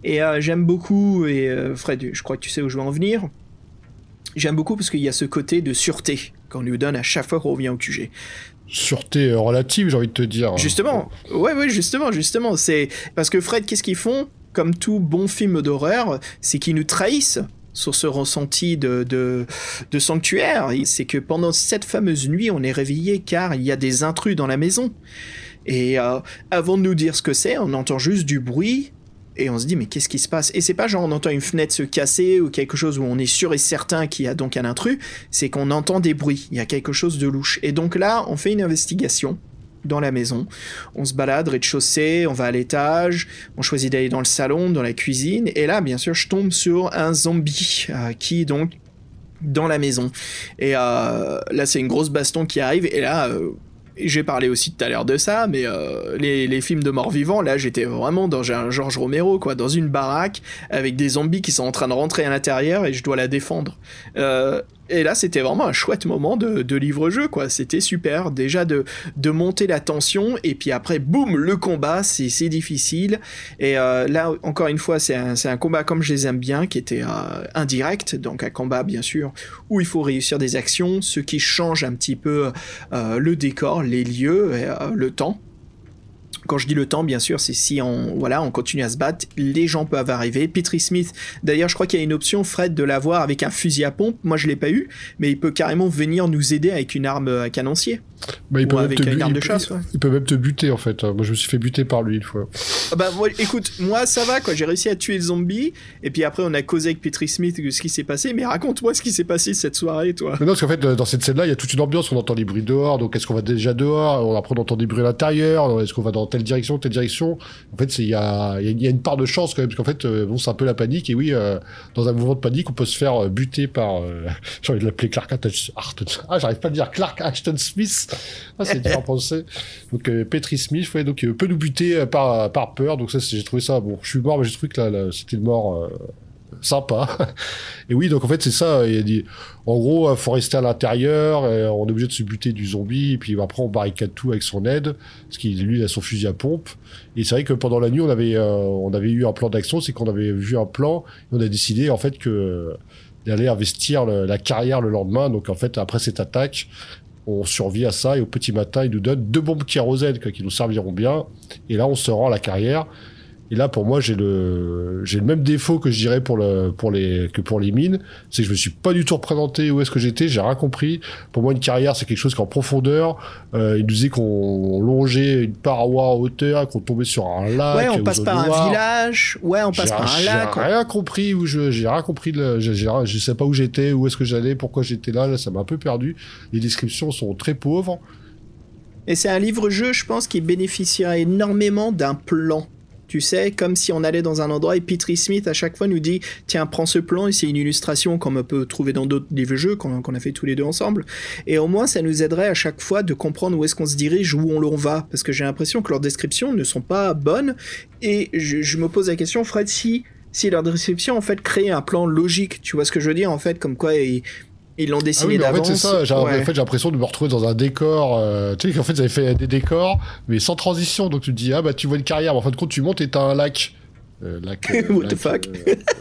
Et j'aime beaucoup, et Fred, je crois que tu sais où je vais en venir. J'aime beaucoup parce qu'il y a ce côté de sûreté qu'on nous donne à chaque fois qu'on revient au QG. Sûreté euh, relative, j'ai envie de te dire. Justement, ouais, ouais, justement, justement. C'est parce que Fred, qu'est-ce qu'ils font? Comme tout bon film d'horreur, c'est qu'ils nous trahissent sur ce ressenti de, de, sanctuaire. C'est que pendant cette fameuse nuit, on est réveillé car il y a des intrus dans la maison. Et euh, avant de nous dire ce que c'est, on entend juste du bruit et on se dit mais qu'est-ce qui se passe? Et c'est pas genre on entend une fenêtre se casser ou quelque chose où on est sûr et certain qu'il y a donc un intrus, c'est qu'on entend des bruits, il y a quelque chose de louche. Et donc là, on fait une investigation dans la maison. On se balade rez-de-chaussée, on va à l'étage, on choisit d'aller dans le salon, dans la cuisine, et là, bien sûr, je tombe sur un zombie euh, qui donc dans la maison. Et euh, là, c'est une grosse baston qui arrive, et là, euh, j'ai parlé aussi tout à l'heure de ça, mais euh, les, films de mort vivant, là j'étais vraiment dans un George Romero, quoi, dans une baraque avec des zombies qui sont en train de rentrer à l'intérieur et je dois la défendre. Euh, et là, c'était vraiment un chouette moment de, livre-jeu, quoi. C'était super. Déjà de, monter la tension, et puis après, boum, le combat, c'est difficile. Et euh, là, encore une fois, c'est un, un, combat comme je les aime bien, qui était euh, indirect, donc un combat, bien sûr, où il faut réussir des actions, ce qui change un petit peu euh, le décor, les lieux, le temps. Quand je dis le temps, bien sûr, c'est si on, voilà, on continue à se battre, les gens peuvent arriver. Petri Smith, d'ailleurs, je crois qu'il y a une option, Fred, de l'avoir avec un fusil à pompe. Moi, je l'ai pas eu, mais il peut carrément venir nous aider avec une arme à canoncier. Bah, il peut avec une arme de chasse. Il peut même te buter, en fait. Moi, je me suis fait buter par lui une fois. Ah bah, écoute, moi, ça va, quoi. J'ai réussi à tuer le zombie, et puis après, on a causé avec Petri Smith de ce qui s'est passé. Mais raconte-moi ce qui s'est passé cette soirée, toi. non, parce qu'en fait, dans cette scène-là, il y a toute une ambiance. On entend les bruits dehors. Donc, est-ce qu'on va déjà dehors? Après, on entend des bruits à l'intérieur. Est-ce qu'on va dans telle direction, telle direction En fait, il y a, y a, une part de chance quand même, parce qu'en fait, euh, bon, c'est un peu la panique. Et oui, euh, dans un mouvement de panique, on peut se faire euh, buter par. J'ai envie de l'appeler Clark Ashton. Ah, j'arrive pas à dire Clark Ashton Smith. Ah, c'est dur à penser. Donc, Petri Smith, ouais, donc, peut nous buter par, par peur. Donc, ça, j'ai trouvé ça. Bon, je suis mort, mais j'ai trouvé que là, c'était une mort sympa. Et oui, donc en fait, c'est ça. Il a dit, en gros, il faut rester à l'intérieur, on est obligé de se buter du zombie, et puis après, on barricade tout avec son aide, parce qu'il, lui, il a son fusil à pompe. Et c'est vrai que pendant la nuit, on avait, euh, on avait eu un plan d'action, c'est qu'on avait vu un plan, et on a décidé, en fait, que d'aller investir la carrière le lendemain. Donc, en fait, après cette attaque, on survit à ça, et au petit matin, il nous donne deux bombes kérosène, qui nous serviront bien. Et là, on se rend à la carrière. Et là, pour moi, j'ai le, j'ai le même défaut que je dirais pour le, pour les, que pour les mines. C'est que je me suis pas du tout représenté où est-ce que j'étais. J'ai rien compris. Pour moi, une carrière, c'est quelque chose qui en profondeur. Euh, il nous disait qu'on longeait une paroi en hauteur, qu'on tombait sur un lac. Ouais, on passe par un village. Ouais, on passe par un lac. J'ai rien compris où je, j'ai rien compris. Le, je, je sais pas où j'étais, où est-ce que j'allais, pourquoi j'étais là. Là, ça m'a un peu perdu. Les descriptions sont très pauvres. Et c'est un livre-jeu, je pense, qui bénéficiera énormément d'un plan tu sais, comme si on allait dans un endroit et Petri Smith à chaque fois nous dit tiens, prends ce plan et c'est une illustration qu'on peut trouver dans d'autres livres-jeux qu'on a fait tous les deux ensemble. Et au moins, ça nous aiderait à chaque fois de comprendre où est-ce qu'on se dirige, où on l'on va. Parce que j'ai l'impression que leurs descriptions ne sont pas bonnes. Et je, me pose la question, Fred, si si leur description en fait crée un plan logique, tu vois ce que je veux dire en fait, comme quoi l'ont dessiné ah d'avance. En fait, c'est ça. J'ai en fait, l'impression de me retrouver dans un décor. Euh, tu sais qu'en fait, ils avaient fait des décors, mais sans transition. Donc tu te dis, ah bah tu vois une carrière. Mais en fin de compte, tu montes et t'as un lac. Euh, lac, euh, What the fuck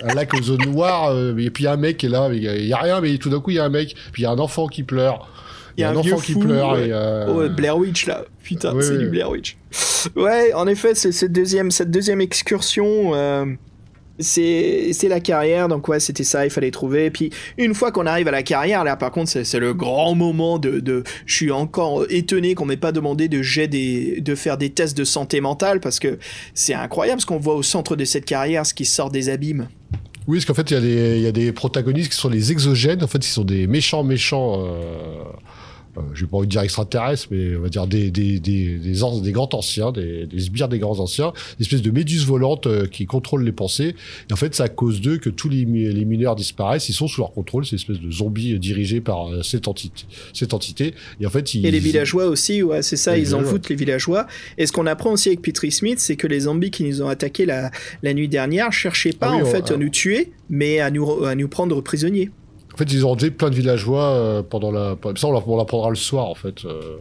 Un lac aux zones noires. et puis il y a un mec qui est là. Il y, a rien, mais tout d'un coup, il y a un mec. Puis il y a un enfant qui pleure. Il y a un, enfant qui pleure. Et, oh, Blair Witch là. Putain, c'est du Blair Witch. Ouais, en effet, c'est cette deuxième, cette deuxième excursion c'est la carrière, donc ouais, c'était ça, il fallait trouver. Et puis, une fois qu'on arrive à la carrière, là, par contre, c'est le grand moment de, de... Je suis encore étonné qu'on m'ait pas demandé de, jet des, de faire des tests de santé mentale, parce que c'est incroyable ce qu'on voit au centre de cette carrière, ce qui sort des abîmes. Oui, parce qu'en fait, il y, y, a des protagonistes qui sont les exogènes, en fait, ils sont des méchants, méchants... Euh euh, je vais pas envie de dire extraterrestres, mais on va dire des, des, des, des, des grands anciens, des, des sbires des grands anciens, une espèce de méduses volantes euh, qui contrôlent les pensées. Et en fait, c'est à cause d'eux que tous les, les, mineurs disparaissent. Ils sont sous leur contrôle. C'est une espèce de zombies euh, dirigés par cette entité. Cette entité. Et en fait, ils, Et les villageois aussi, ouais, c'est ça, ils en foutent les villageois. Et ce qu'on apprend aussi avec Petri Smith, c'est que les zombies qui nous ont attaqués la, la nuit dernière cherchaient pas, ah en fait, à nous tuer, mais à nous, à nous prendre prisonniers. En fait, ils ont enlevé plein de villageois euh, pendant la. Ça, on l'apprendra le soir, en fait. Euh,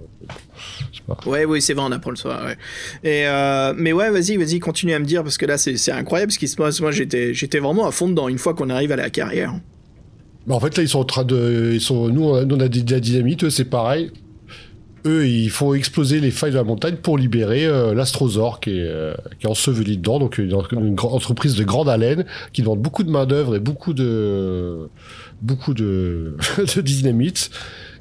ouais, oui, c'est vrai, on apprend le soir. Ouais. Et euh, mais ouais, vas-y, vas-y, continue à me dire parce que là, c'est incroyable ce qui se passe. Moi, j'étais, j'étais vraiment à fond dedans une fois qu'on arrive à la carrière. Bah, en fait, là, ils sont en train de, ils sont, nous, on a, de la dynamite, eux, c'est pareil. Eux, ils font exploser les failles de la montagne pour libérer l'astrosaure qui, est, qui est enseveli dedans. Donc, une, entreprise de grande haleine qui demande beaucoup de main d'œuvre et beaucoup de beaucoup de, dynamite.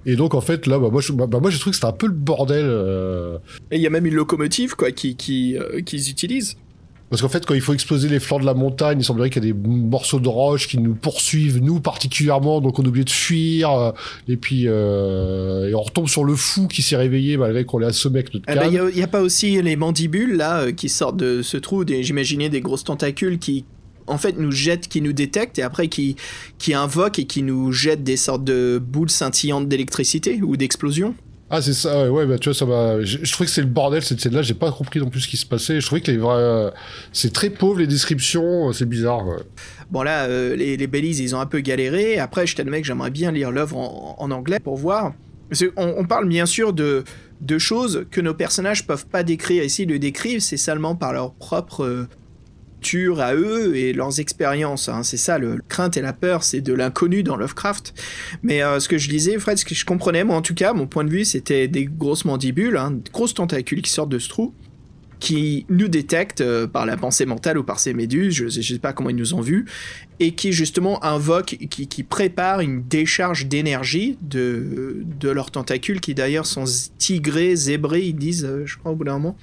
Et donc en fait là, bah, moi, je, bah, j'ai trouvé que c'était un peu le bordel. Euh. Et il y a même une locomotive quoi qui qui euh, utilisent. Parce qu'en fait, quand il faut exploser les flancs de la montagne, il semblerait qu'il y a des morceaux de roche qui nous poursuivent, nous particulièrement, donc on oublie de fuir, euh, et puis et on retombe sur le fou qui s'est réveillé malgré qu'on l'ait assommé avec notre eh ben, Il n'y a, a, pas aussi les mandibules là qui sortent de ce trou, j'imaginais des grosses tentacules qui, en fait nous jette, qui nous détecte et après qui, qui invoque et qui nous jette des sortes de boules scintillantes d'électricité ou d'explosion. Ah c'est ça ouais bah tu vois ça va je, trouvais que c'est le bordel cette scène là j'ai pas compris non plus ce qui se passait. Je trouvais que les vrais c'est très pauvre les descriptions c'est bizarre bon là euh, les, les Belize ils ont un peu galéré. Après je t'admets que j'aimerais bien lire l'œuvre en, anglais pour voir. On, parle bien sûr de choses que nos personnages peuvent pas décrire. Ici le décrivent c'est seulement par leur propre à eux et leurs expériences. Hein. C'est ça, le, crainte et la peur, c'est de l'inconnu dans Lovecraft. Mais euh, ce que je disais, Fred, ce que je comprenais, moi en tout cas, mon point de vue, c'était des grosses mandibules, hein, grosses tentacules qui sortent de ce trou qui nous détectent euh, par la pensée mentale ou par ces méduses, je ne sais pas comment ils nous ont vus, et qui justement invoquent, qui, qui préparent une décharge d'énergie de, de leurs tentacules, qui d'ailleurs sont tigrés, zébrés, ils disent, euh, je crois au bout d'un moment,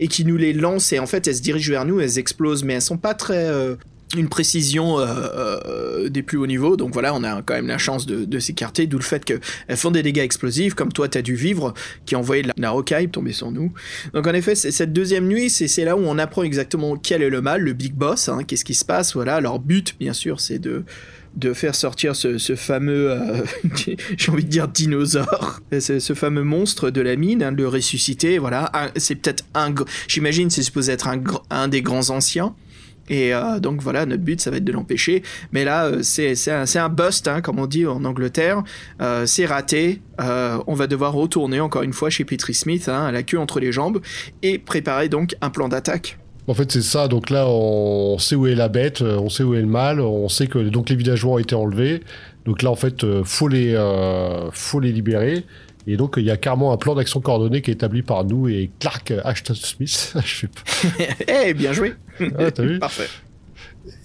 et qui nous les lancent, et en fait elles se dirigent vers nous, elles explosent, mais elles sont pas très... Euh, une précision euh, euh, des plus hauts niveaux. Donc voilà, on a quand même la chance de, s'écarter, d'où le fait qu'elles font des dégâts explosifs, comme toi, tu as dû vivre, qui a envoyé de la, la rocaille tomber sur nous. Donc en effet, cette deuxième nuit, c'est là où on apprend exactement quel est le mal, le big boss, hein, qu'est-ce qui se passe. Voilà, leur but, bien sûr, c'est de de faire sortir ce, fameux, euh, j'ai envie de dire dinosaure, ce, ce, fameux monstre de la mine, hein, le ressusciter, voilà. C'est peut-être un, j'imagine, c'est supposé être un des grands anciens. Et euh, donc voilà, notre but, ça va être de l'empêcher. Mais là, euh, c'est un, bust, hein, comme on dit en Angleterre. Euh, c'est raté. on va devoir retourner encore une fois chez Petri Smith, hein, à la queue entre les jambes, et préparer donc un plan d'attaque. En fait, c'est ça. Donc là, on sait où est la bête, on sait où est le mal, on sait que donc les villageois ont été enlevés. Donc là, en fait, faut les, faut les libérer. Et donc, il y a carrément un plan d'action coordonné qui est établi par nous et Clark Ashton Smith. Je Eh, bien joué. Ah, t'as vu Parfait.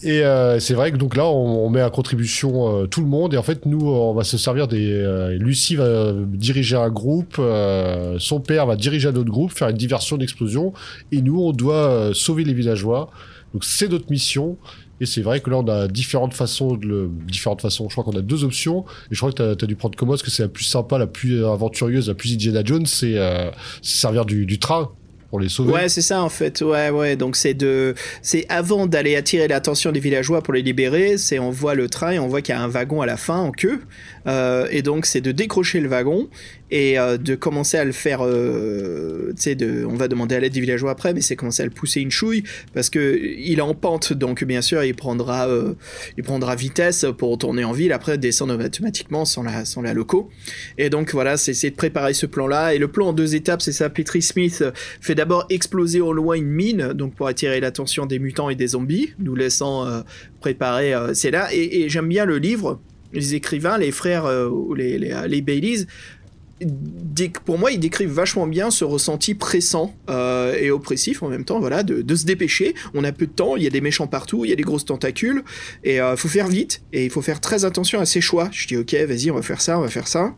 Et euh, c'est vrai que donc là, on, on met à contribution euh, tout le monde. Et en fait, nous, on va se servir des. euh, Lucie va diriger un groupe, euh, son père va diriger un autre groupe, faire une diversion d'explosion. Et nous, on doit euh, sauver les villageois. Donc c'est notre mission. Et c'est vrai que là, on a différentes façons différentes façons. Je crois qu'on a deux options. Et je crois que t'as as dû prendre Commos, que c'est la plus sympa, la plus aventureuse, la plus Indiana Jones, c'est euh, se servir du, du train pour les sauver. Ouais, c'est ça en fait. Ouais, ouais. Donc c'est de, c'est avant d'aller attirer l'attention des villageois pour les libérer, c'est on voit le train et on voit qu'il y a un wagon à la fin en queue. Euh, et donc c'est de décrocher le wagon et euh, de commencer à le faire. Euh, tu sais, on va demander à l'aide des villageois après, mais c'est commencer à le pousser une chouille parce que il est en pente, donc bien sûr il prendra, euh, il prendra vitesse pour retourner en ville. Après descendre automatiquement sans la, sans la loco. Et donc voilà, c'est c'est de préparer ce plan-là. Et le plan en deux étapes, c'est ça. Petri Smith fait d'abord exploser au loin une mine, donc pour attirer l'attention des mutants et des zombies, nous laissant préparer. c'est là. Et, j'aime bien le livre. Les écrivains, les frères les, les, les Baileys, pour moi, ils décrivent vachement bien ce ressenti pressant euh, et oppressif en même temps, voilà, de, se dépêcher. On a peu de temps, il y a des méchants partout, il y a des grosses tentacules, et il faut faire vite, et il faut faire très attention à ses choix. Je dis, ok, vas-y, on va faire ça, on va faire ça.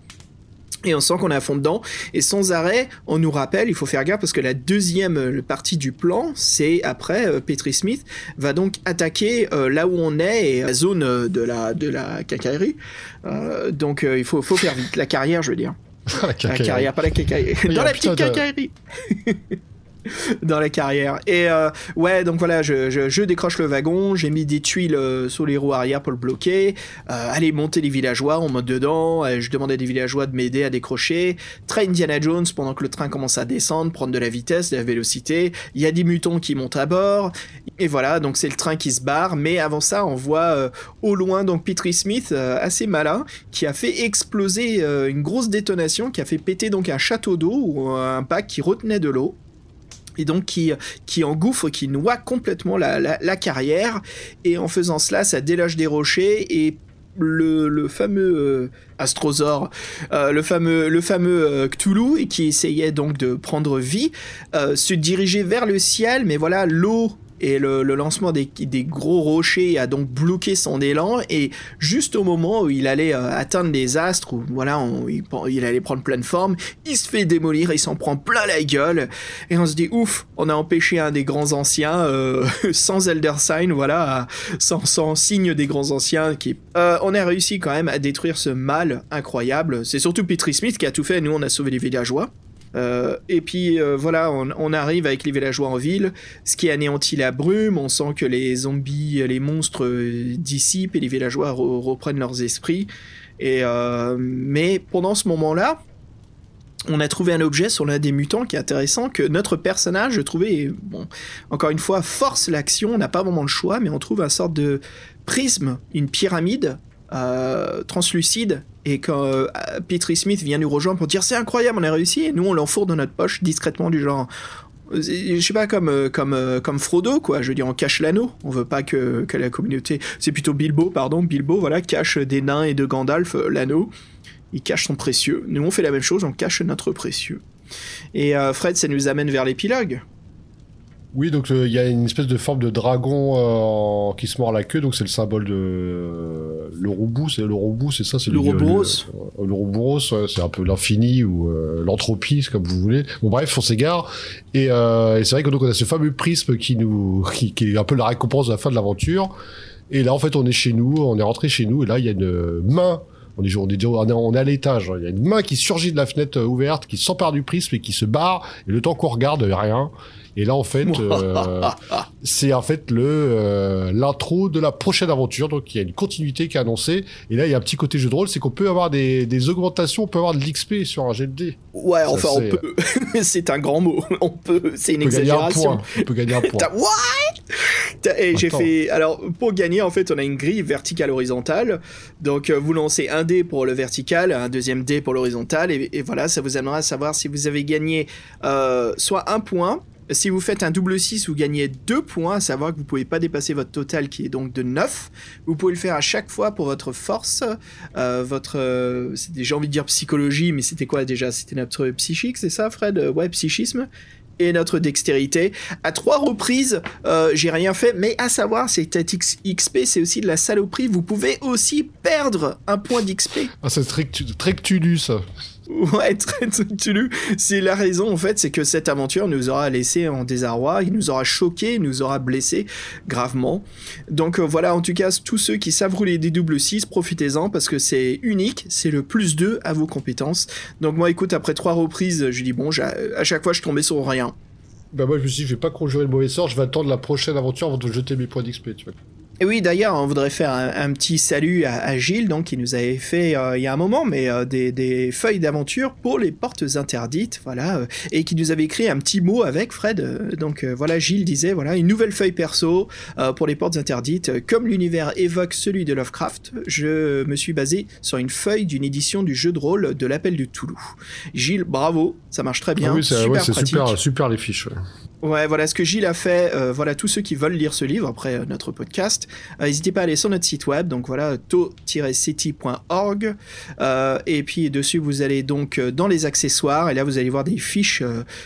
Et on sent qu'on est à fond dedans. Et sans arrêt, on nous rappelle, il faut faire gaffe parce que la deuxième euh, partie du plan, c'est après, euh, Petri Smith va donc attaquer euh, là où on est et la zone euh, de la, de. Euh, donc euh, il faut faire vite. La carrière, je veux dire. La La carrière, pas la quincaillerie. Il y Dans la petite. Dans la carrière. Et euh, ouais, donc voilà, je, je, décroche le wagon, j'ai mis des tuiles euh, sur les roues arrière pour le bloquer. Euh, allez, monter les villageois, on monte dedans. Euh, je demande à des villageois de m'aider à décrocher. Très Indiana Jones pendant que le train commence à descendre, prendre de la vitesse, de la vélocité. Il y a des mutants qui montent à bord. Et voilà, donc c'est le train qui se barre. Mais avant ça, on voit au loin donc Petri Smith, assez malin, qui a fait exploser une grosse détonation, qui a fait péter donc un château d'eau ou un bac qui retenait de l'eau. Et donc qui, qui engouffre, qui noie complètement la, la, carrière. Et en faisant cela, ça déloge des rochers et le, le fameux euh, euh, le fameux, le fameux euh, Cthulhu, qui essayait donc de prendre vie, euh, se dirigeait vers le ciel, mais voilà, l'eau et le, lancement des, gros rochers a donc bloqué son élan. Et juste au moment où il allait euh, atteindre les astres où voilà on, il, allait prendre pleine forme il se fait démolir il s'en prend plein la gueule. Et on se dit ouf on a empêché un des grands anciens euh, sans Elder Sign voilà sans, signe des grands anciens qui euh, on a réussi quand même à détruire ce mal incroyable. C'est surtout Petri Smith qui a tout fait. Nous on a sauvé les villageois euh, et puis euh, voilà, on, arrive avec les villageois en ville, ce qui anéantit la brume, on sent que les zombies, les monstres euh, dissipent et les villageois re reprennent leurs esprits. Et mais pendant ce moment-là, on a trouvé un objet sur l'un des mutants qui est intéressant, que notre personnage, je trouvais, bon, encore une fois, force l'action, on n'a pas vraiment le choix, mais on trouve un sorte de prisme, une pyramide translucide et quand euh, Smith vient nous rejoindre pour dire c'est incroyable on a réussi et nous on l'enfourre dans notre poche discrètement du genre je sais pas comme euh, comme comme Frodo quoi. Je veux dire on cache l'anneau. On veut pas que, que la communauté c'est plutôt Bilbo pardon Bilbo voilà cache des nains et de Gandalf euh, l'anneau. Il cache son précieux. Nous on fait la même chose on cache notre précieux. Et euh, Fred ça nous amène vers l'épilogue oui, donc il euh, y a une espèce de forme de dragon euh, qui se mord la queue, donc c'est le symbole de euh, le roubou, c'est le roubou, c'est ça, c'est le Ouroboros. Le, le Ouroboros, c'est un peu l'infini ou euh, l'entropie, comme vous voulez. Bon bref, on s'égare et, euh, et c'est vrai que donc on a ce fameux prisme qui nous, qui, qui, est un peu la récompense de la fin de l'aventure. Et là, en fait, on est chez nous, on est rentré chez nous, et là, il y a une main on est, on est, on est à l'étage. Il y a une main qui surgit de la fenêtre euh, ouverte, qui s'empare du prisme et qui se barre. Et le temps qu'on regarde, rien. Et là, en fait, euh, c'est en fait le euh, l'intro de la prochaine aventure. Donc, il y a une continuité qui est annoncée. Et là, il y a un petit côté jeu de rôle, c'est qu'on peut avoir des, des, augmentations, on peut avoir de l'XP sur un GLD. Ouais, enfin, on peut. c'est un grand mot. On peut. C'est une on peut exagération. Gagner un point. On peut gagner un point. What? Et j'ai fait. Alors, pour gagner, en fait, on a une grille verticale horizontale. Donc, euh, vous lancez un dé pour le vertical, un deuxième dé pour l'horizontal. Et, et, voilà, ça vous amènera à savoir si vous avez gagné euh, soit un point Si vous faites un double 6, vous gagnez 2 points, à savoir que vous pouvez pas dépasser votre total qui est donc de 9. Vous pouvez le faire à chaque fois pour votre force, euh, votre... Euh, j'ai envie de dire psychologie, mais c'était quoi déjà? C'était notre psychique, c'est ça Fred? Ouais, psychisme et notre dextérité. À trois reprises, euh, j'ai rien fait, mais à savoir, c'est XP, c'est aussi de la saloperie. Vous pouvez aussi perdre un point d'XP. Ah, c'est très, Ouais, très Cthulhu. C'est la raison, en fait, c'est que cette aventure nous aura laissé en désarroi, il nous aura choqué, nous aura blessé gravement. Donc euh, voilà, en tout cas, tous ceux qui savent rouler des doubles 6, profitez-en parce que c'est unique, c'est le plus 2 à vos compétences. Donc moi, écoute, après trois reprises, je dis bon, à chaque fois, je tombais sur rien. Bah moi, je me suis dit, je vais pas conjurer le mauvais sort, je vais attendre la prochaine aventure avant de jeter mes points d'XP, tu vois. Et oui, d'ailleurs, on voudrait faire un, petit salut à, Gilles, donc, qui nous avait fait euh, il y a un moment, mais euh, des, feuilles d'aventure pour les portes interdites, voilà, euh, et qui nous avait écrit un petit mot avec Fred. donc voilà, Gilles disait, voilà, une nouvelle feuille perso pour les portes interdites. Comme l'univers évoque celui de Lovecraft, je me suis basé sur une feuille d'une édition du jeu de rôle de l'appel du Toulouse. Gilles, bravo, ça marche très bien. Ah oui, c'est super, super les fiches. Ouais, voilà ce que Gilles a fait. Euh, voilà tous ceux qui veulent lire ce livre après euh, notre podcast. Euh, n'hésitez pas à aller sur notre site web, donc voilà to-city.org. et puis dessus, vous allez donc dans les accessoires et là vous allez voir des fiches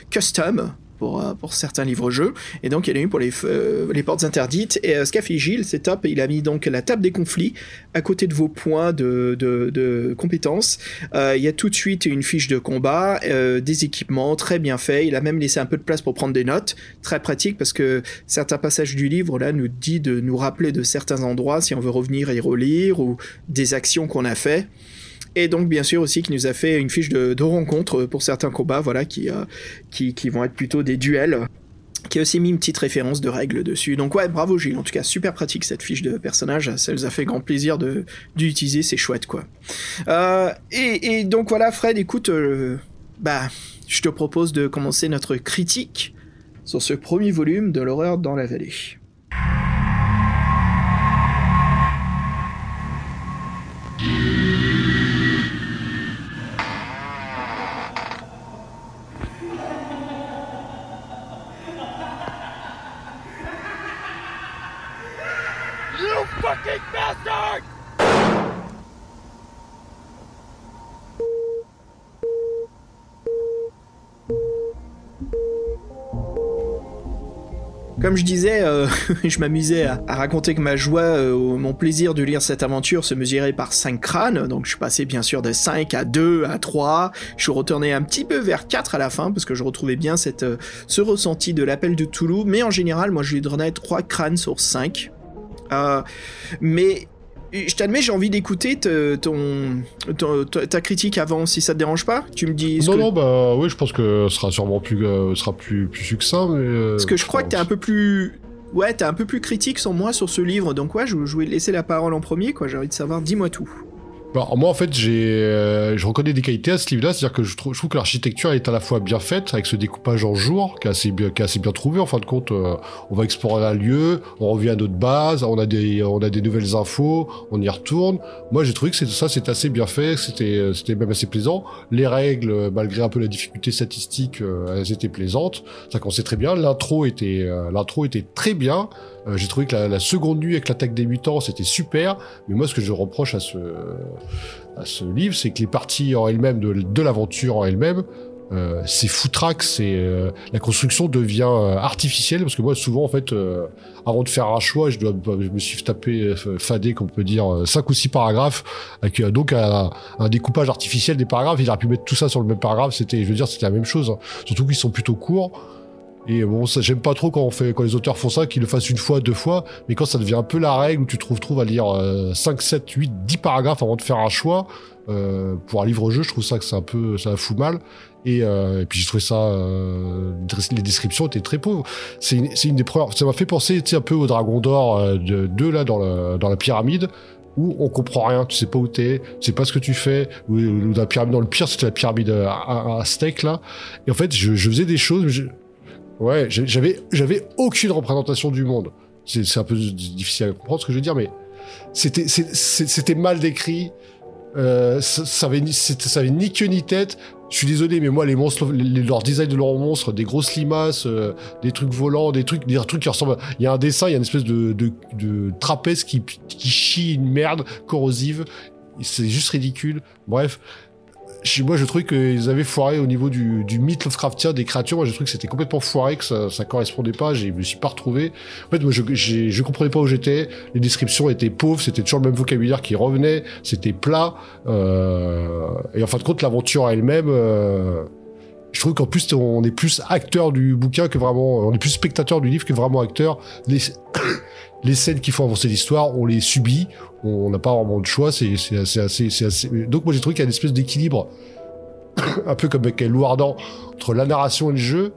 custom pour, euh, pour certains livres-jeux. Et donc, il y en a eu pour les, euh, les portes interdites. Et euh, ce qu'a fait Gilles, c'est top. Il a mis donc la table des conflits à côté de vos points de, de, compétences. il y a tout de suite une fiche de combat, des équipements, très bien fait. Il a même laissé un peu de place pour prendre des notes. Très pratique parce que certains passages du livre, là, nous dit de nous rappeler de certains endroits si on veut revenir et relire ou des actions qu'on a fait. Et donc, bien sûr, aussi, qui nous a fait une fiche de, rencontre pour certains combats, voilà, qui, euh, qui, qui, vont être plutôt des duels qui a aussi mis une petite référence de règles dessus. Donc ouais, bravo Gilles, en tout cas super pratique cette fiche de personnage, ça nous a fait grand plaisir d'utiliser, c'est chouette quoi. Euh, et, donc voilà Fred, écoute, euh, bah je te propose de commencer notre critique sur ce premier volume de l'horreur dans la vallée. Comme je disais, euh, je m'amusais à, raconter que ma joie, euh, mon plaisir de lire cette aventure se mesurait par 5 crânes, donc je suis passé bien sûr de 5 à 2 à 3, je suis retourné un petit peu vers 4 à la fin, parce que je retrouvais bien cette, euh, ce ressenti de l'appel de Toulouse, mais en général, moi je lui donnais 3 crânes sur 5. mais je t'admets, j'ai envie d'écouter ton, ta critique avant, si ça te dérange pas. Tu me dis. Non, non, bah oui, je pense que ce sera sûrement plus, euh, sera plus, plus succinct. Mais, euh, Parce que je crois que t'es un peu plus. Ouais, t'es un peu plus critique sans moi sur ce livre, donc ouais, je, je vais laisser la parole en premier, quoi. J'ai envie de savoir, dis-moi tout. Bah, moi, en fait, j'ai, euh, je reconnais des qualités à ce livre-là, c'est-à-dire que je trouve, je trouve que l'architecture est à la fois bien faite, avec ce découpage en jours, qui est assez bien, qui est assez bien trouvé. En fin de compte, euh, on va explorer un lieu, on revient à notre base, on a des, on a des nouvelles infos, on y retourne. Moi, j'ai trouvé que ça, c'est assez bien fait, c'était, c'était même assez plaisant. Les règles, malgré un peu la difficulté statistique, euh, elles étaient plaisantes. Ça commençait très bien. L'intro était, l'intro était très bien. Euh, j'ai trouvé que la, seconde nuit avec l'attaque des mutants, c'était super. Mais moi, ce que je reproche à ce, à ce livre, c'est que les parties en elles-mêmes, de, de l'aventure en elle-même, euh, c'est foutraque, c'est euh, la construction devient euh, artificielle. Parce que moi souvent en fait avant de faire un choix je dois je me suis tapé fadé comme on peut dire cinq ou six paragraphes. Donc un, découpage artificiel des paragraphes. Il aurait pu mettre tout ça sur le même paragraphe. C'était je veux dire c'était la même chose hein. surtout qu'ils sont plutôt courts et bon, ça, j'aime pas trop quand on fait, quand les auteurs font ça, qu'ils le fassent une fois, deux fois, mais quand ça devient un peu la règle où tu te retrouves à lire 5, 7, 8, 10 paragraphes avant de faire un choix, euh, pour un livre-jeu, je trouve ça que c'est un peu, ça fout mal. Et, euh, et puis j'ai trouvé ça, euh, les descriptions étaient très pauvres. C'est une, une, des premières, ça m'a fait penser, tu sais, un peu au Dragon d'Or euh, de, de là dans, le, dans la pyramide où on comprend rien, tu sais pas où t'es, tu sais pas ce que tu fais, ou, ou la pyramide dans le pire, c'était la pyramide à, à, steak là. Et en fait, je, je faisais des choses, Ouais, j'avais, j'avais aucune représentation du monde. C'est un peu difficile à comprendre ce que je veux dire, mais c'était, c'était mal décrit. Euh, ça, ça, avait, ça avait ni queue ni tête. Je suis désolé, mais moi, les monstres, les, leur design de leurs monstres, des grosses limaces, euh, des trucs volants, des trucs, des trucs qui ressemblent. Il y a un dessin, il y a une espèce de, de, de trapèze qui, qui chie une merde corrosive. C'est juste ridicule. Bref, moi, je trouvais qu'ils avaient foiré au niveau du, du mythe Lovecraftien des créatures. Moi, je trouvais que c'était complètement foiré, que ça, ça correspondait pas. Je me suis pas retrouvé. En fait, moi, je, je comprenais pas où j'étais. Les descriptions étaient pauvres. C'était toujours le même vocabulaire qui revenait. C'était plat. Euh, et en fin de compte, l'aventure elle-même. Euh, je trouve qu'en plus on est plus acteur du bouquin que vraiment on est plus spectateur du livre que vraiment acteur les scènes qui font avancer l'histoire on les subit on n'a pas vraiment de choix, c'est assez, assez, Donc moi j'ai trouvé qu'il y a une espèce d'équilibre, un peu comme avec Lou entre la narration et le jeu.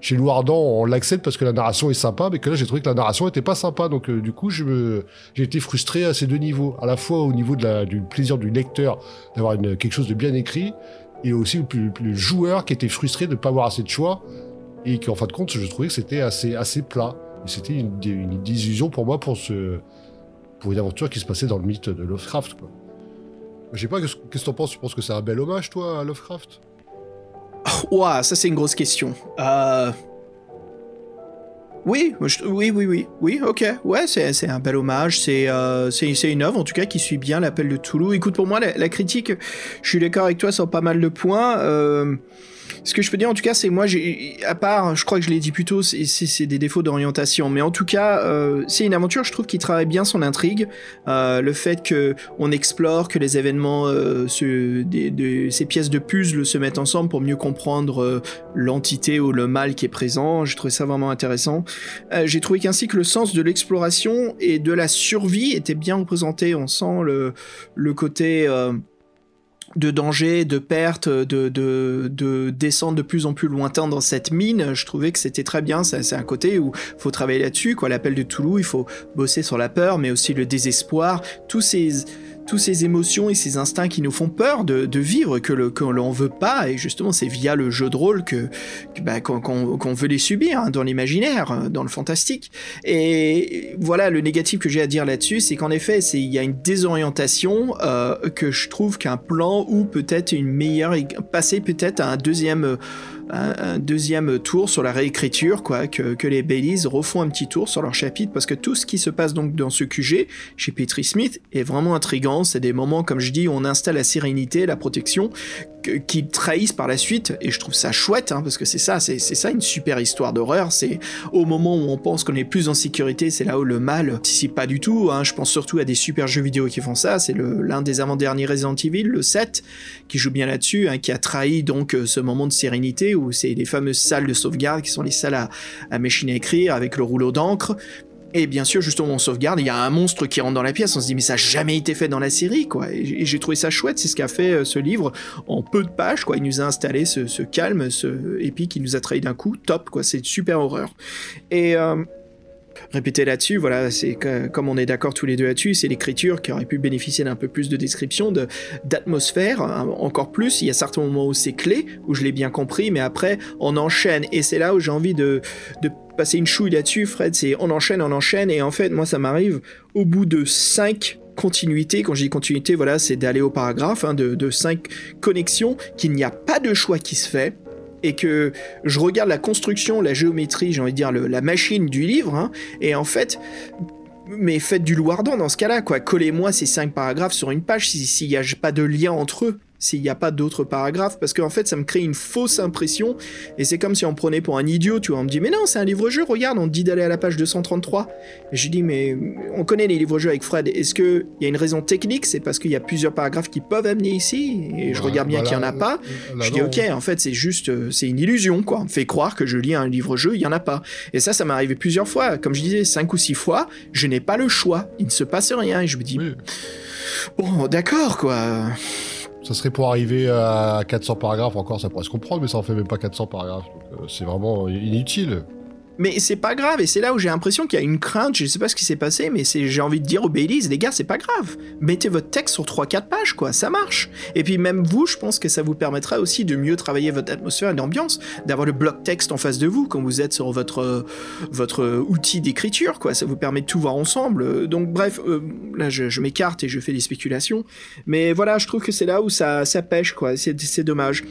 Chez Lou on l'accepte parce que la narration est sympa, mais que là j'ai trouvé que la narration était pas sympa, donc euh, du coup j'ai été frustré à ces deux niveaux, à la fois au niveau du plaisir du lecteur d'avoir quelque chose de bien écrit, et aussi le, joueur qui était frustré de ne pas avoir assez de choix, et qu'en fin de compte je trouvais que c'était assez plat. C'était une, une pour moi pour ce, pour une aventure qui se passait dans le mythe de Lovecraft. Quoi. Je sais pas, qu'est-ce que t'en penses? Tu penses que c'est un bel hommage, toi, à Lovecraft? Ouah, ça c'est une grosse question. Euh... Oui, oui, oui, oui, oui, ok, ouais, c'est un bel hommage, euh, c'est une œuvre en tout cas qui suit bien l'appel de Toulouse. Écoute, pour moi, la, la critique, je suis d'accord avec toi sur pas mal de points. Euh, ce que je peux dire en tout cas, c'est moi, à part, je crois que je l'ai dit plus tôt, c'est des défauts d'orientation, mais en tout cas, euh, c'est une aventure, je trouve, qui travaille bien son intrigue, euh, le fait que on explore, que les événements, euh, ces pièces de puzzle se mettent ensemble pour mieux comprendre l'entité ou le mal qui est présent. J'ai trouvé ça vraiment intéressant. J'ai trouvé qu'ainsi que le sens de l'exploration et de la survie était bien représenté. On sent le côté de danger, de perte, de, de, de descendre de plus en plus lointain dans cette mine. Je trouvais que c'était très bien. C'est un côté où faut travailler là-dessus. Quoi, l'appel de Toulouse, il faut bosser sur la peur, mais aussi le désespoir. Tous ces toutes ces émotions et ces instincts qui nous font peur de, vivre, que l'on veut pas, et justement c'est via le jeu de rôle que, bah, qu'on veut les subir hein, dans l'imaginaire, euh, dans le fantastique. Et voilà, le négatif que j'ai à dire là-dessus, c'est qu'en effet, il y a une désorientation euh, que je trouve qu'un plan ou peut-être une meilleure passer peut-être à un deuxième un, deuxième tour sur la réécriture, quoi, que, que les Baileys refont un petit tour sur leur chapitre, parce que tout ce qui se passe donc dans ce QG, chez Petri Smith, est vraiment intrigant. C'est des moments, comme je dis, où on installe la sérénité, la protection, qui trahissent par la suite, et je trouve ça chouette, hein, parce que c'est ça, c'est ça une super histoire d'horreur, c'est au moment où on pense qu'on est plus en sécurité, c'est là où le mal participe pas du tout, hein. je pense surtout à des super jeux vidéo qui font ça, c'est l'un des avant-derniers Resident Evil, le 7, qui joue bien là-dessus, hein, qui a trahi donc euh, ce moment de sérénité, où c'est les fameuses salles de sauvegarde, qui sont les salles à, à machine à écrire, avec le rouleau d'encre, et bien sûr, justement, on sauvegarde, il y a un monstre qui rentre dans la pièce, on se dit mais ça n'a jamais été fait dans la série, quoi. Et j'ai trouvé ça chouette, c'est ce qu'a fait euh, ce livre en peu de pages, quoi. Il nous a installé ce, calme, ce épique, il nous a trahi d'un coup, top, quoi. C'est super horreur. Et euh, répéter là-dessus, voilà, c'est comme on est d'accord tous les deux là-dessus, c'est l'écriture qui aurait pu bénéficier d'un peu plus de description, de d'atmosphère, hein, encore plus. Il y a certains moments où c'est clé, où je l'ai bien compris, mais après on enchaîne. Et c'est là où j'ai envie de, de passer une chouille là-dessus, Fred, c'est on enchaîne, on enchaîne, et en fait, moi, ça m'arrive au bout de 5 continuités, quand je dis continuité, voilà, c'est d'aller au paragraphe, hein, de, 5 connexions, qu'il n'y a pas de choix qui se fait, et que je regarde la construction, la géométrie, j'ai envie de dire la machine du livre, hein, et en fait, mais faites du lourdant dans ce cas-là, quoi. Collez-moi ces cinq paragraphes sur une page s'il n'y a pas de lien entre eux s'il n'y a pas d'autres paragraphes, parce qu'en fait, ça me crée une fausse impression, et c'est comme si on me prenait pour un idiot, tu vois, on me dit, mais non, c'est un livre-jeu, regarde, on te dit d'aller à la page 233. Et je dis, mais on connaît les livres-jeux avec Fred, est-ce qu'il y a une raison technique, c'est parce qu'il y a plusieurs paragraphes qui peuvent amener ici, et je regarde bien qu'il n'y en a pas, je dis, ok, en fait, c'est juste, euh, c'est une illusion, quoi, on me fait croire que je lis un livre-jeu, il n'y en a pas. Et ça, ça m'est arrivé plusieurs fois, comme je disais, cinq ou six fois, je n'ai pas le choix, il ne se passe rien, et je me dis, bon, d'accord, quoi. Ça serait pour arriver à 400 paragraphes encore, ça pourrait se comprendre, mais ça en fait même pas 400 paragraphes. Euh, c'est vraiment inutile. Mais c'est pas grave, et c'est là où j'ai l'impression qu'il y a une crainte, je sais pas ce qui s'est passé, mais j'ai envie de dire aux Baileys, les gars, c'est pas grave. Mettez votre texte sur 3-4 pages, quoi, ça marche. Et puis même vous, je pense que ça vous permettra aussi de mieux travailler votre atmosphère et d'ambiance, d'avoir le bloc texte en face de vous quand vous êtes sur votre, votre outil d'écriture, quoi. Ça vous permet de tout voir ensemble. Donc bref, euh, là je, m'écarte et je fais des spéculations. Mais voilà, je trouve que c'est là où ça, ça pêche, quoi. C'est, c'est dommage.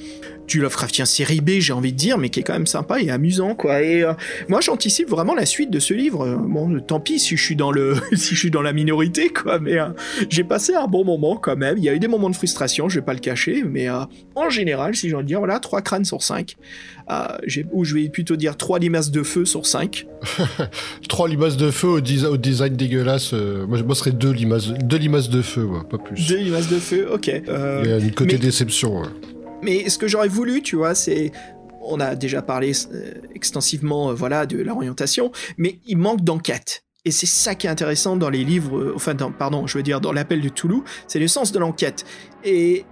Du Lovecraftien série B, j'ai envie de dire, mais qui est quand même sympa et amusant, quoi. Et euh, moi, j'anticipe vraiment la suite de ce livre. Bon, tant pis si je suis dans le, si je suis dans la minorité, quoi. Mais euh, j'ai passé un bon moment quand même. Il y a eu des moments de frustration, je vais pas le cacher, mais euh, en général, si j'ai envie de dire, voilà, trois crânes sur 5. ou je vais plutôt dire trois limaces de feu sur 5. trois limaces de feu au, au design dégueulasse. moi, je serais deux limaces, deux limaces de feu, pas plus. Deux limaces de feu, ok. Il y a une côté déception. Mais ce que j'aurais voulu, tu vois, c'est on a déjà parlé euh, extensivement euh, voilà de l'orientation, mais il manque d'enquête. Et c'est ça qui est intéressant dans les livres, euh, enfin, pardon, je veux dire dans l'appel de Toulouse, c'est le sens de l'enquête. Et,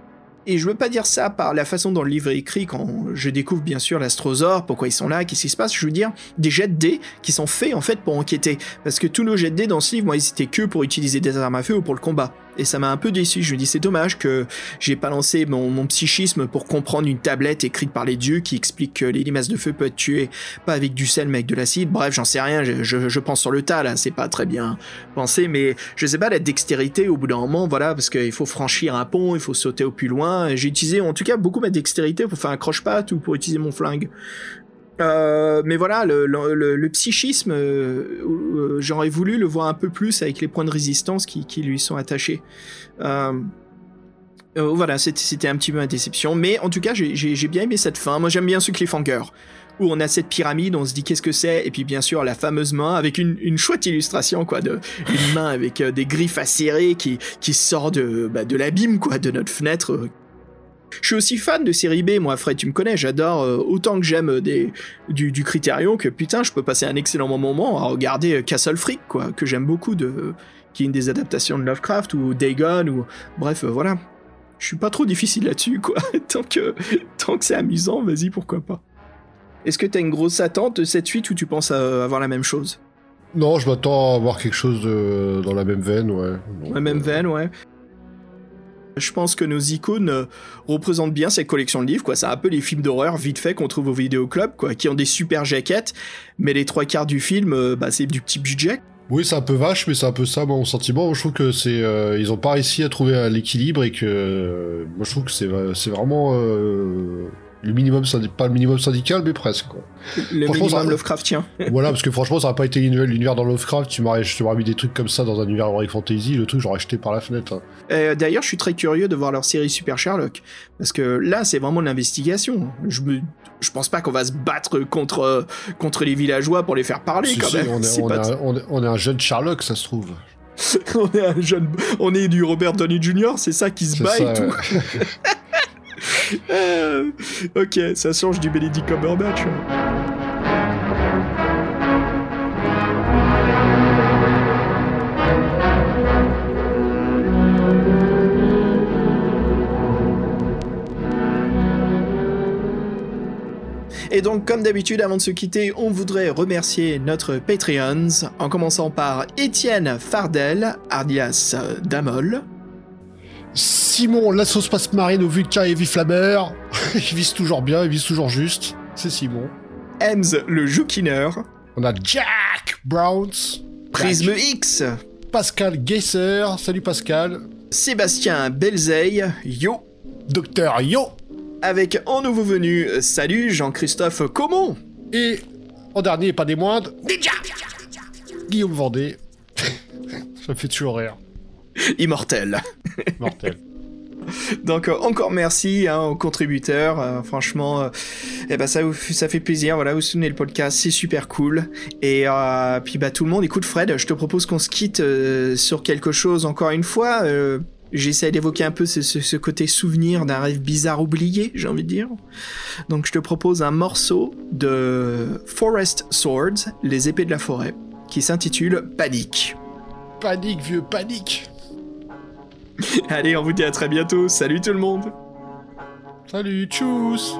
et je veux pas dire ça par la façon dont le livre est écrit quand je découvre bien sûr l'astrosaure, pourquoi ils sont là, qu'est-ce qui se passe. Je veux dire des jets de dés qui sont faits en fait pour enquêter. Parce que tous nos jets de dés dans ce livre, moi, ils étaient que pour utiliser des armes à feu ou pour le combat et ça m'a un peu déçu. Je me dis c'est dommage que j'ai pas lancé mon, psychisme pour comprendre une tablette écrite par les dieux qui explique que les limaces de feu peuvent être tuées pas avec du sel mais avec de l'acide. Bref, j'en sais rien. Je, pense sur le tas là, c'est pas très bien pensé, mais je sais pas la dextérité au bout d'un moment, voilà, parce qu'il faut franchir un pont, il faut sauter au plus loin. J'ai utilisé en tout cas beaucoup ma dextérité pour faire un croche-patte ou pour utiliser mon flingue. Euh, mais voilà, le, psychisme, euh, euh, j'aurais voulu le voir un peu plus avec les points de résistance qui, lui sont attachés. voilà, c'était un petit peu ma déception. Mais en tout cas, j'ai bien aimé cette fin. Moi, j'aime bien ce cliffhanger. Où on a cette pyramide, on se dit qu'est-ce que c'est, et puis bien sûr la fameuse main avec une, chouette illustration quoi, une main avec des griffes acérées qui qui sort de bah, de l'abîme quoi, de notre fenêtre je suis aussi fan de série B, moi, Fred, tu me connais, j'adore euh, autant que j'aime des, du, du Criterion que putain, je peux passer un excellent moment à regarder euh, Castle Freak, quoi, que j'aime beaucoup, de, qui est une des adaptations de Lovecraft, ou Dagon, ou bref, euh, voilà. Je suis pas trop difficile là-dessus, quoi. tant que, tant que c'est amusant, vas-y, pourquoi pas. Est-ce que t'as une grosse attente de cette suite ou tu penses avoir la même chose? Non, je m'attends à avoir quelque chose dans la même veine, ouais. la même veine, ouais. Je pense que nos icônes euh, représentent bien cette collection de livres, quoi. C'est un peu les films d'horreur vite fait qu'on trouve au vidéoclub, quoi, qui ont des super jaquettes, mais les trois quarts du film, euh, bah, c'est du petit budget. Oui, c'est un peu vache, mais c'est un peu ça, mon sentiment. Je trouve que c'est, euh, ils ont pas réussi à trouver l'équilibre et que, moi, je trouve que c'est, c'est vraiment le minimum pas le minimum syndical mais presque quoi. Le minimum Lovecraftien. voilà parce que franchement ça n'a pas été l'univers dans Lovecraft, tu m'aurais mis des trucs comme ça dans un univers Heroic Fantasy, le truc j'aurais jeté par la fenêtre. Hein. Euh, d'ailleurs, je suis très curieux de voir leur série Super Sherlock parce que là c'est vraiment l'investigation. Je me je pense pas qu'on va se battre contre contre les villageois pour les faire parler quand même. On est, on, est un, jeune Sherlock, ça se trouve. on est un jeune, on est du Robert Downey Jr. C'est ça qui se bat et tout. Euh, ok, ça change du Benedict Cumberbatch. Et donc, comme d'habitude, avant de se quitter, on voudrait remercier notre Patreons, en commençant par Étienne Fardel, alias Damol. Simon, la sauce passe marine au Vulcain et Viflamer. il vise toujours bien, il vise toujours juste. C'est Simon. Ems, le joukineur. On a Jack Browns. Prisme X. Pascal Geisser. Salut Pascal. Sébastien Belzeil. Yo. Docteur Yo. Avec en nouveau venu, salut Jean-Christophe Comon. Et en dernier, pas des moindres, Guillaume Vendée. Ça fait toujours rire. Immortel. Mortel. Donc euh, encore merci hein, aux contributeurs, euh, franchement, euh, eh ben ça, ça fait plaisir. Voilà, vous souvenez le podcast, c'est super cool. Et puis bah tout le monde, écoute Fred, je te propose qu'on se quitte sur quelque chose encore une fois. J'essaie d'évoquer un peu ce, ce, côté souvenir d'un rêve bizarre oublié, j'ai envie de dire. Donc je te propose un morceau de Forest Swords, les épées de la forêt, qui s'intitule Panique. Panique, vieux, panique Allez, on vous dit à très bientôt. Salut tout le monde. Salut, tchuss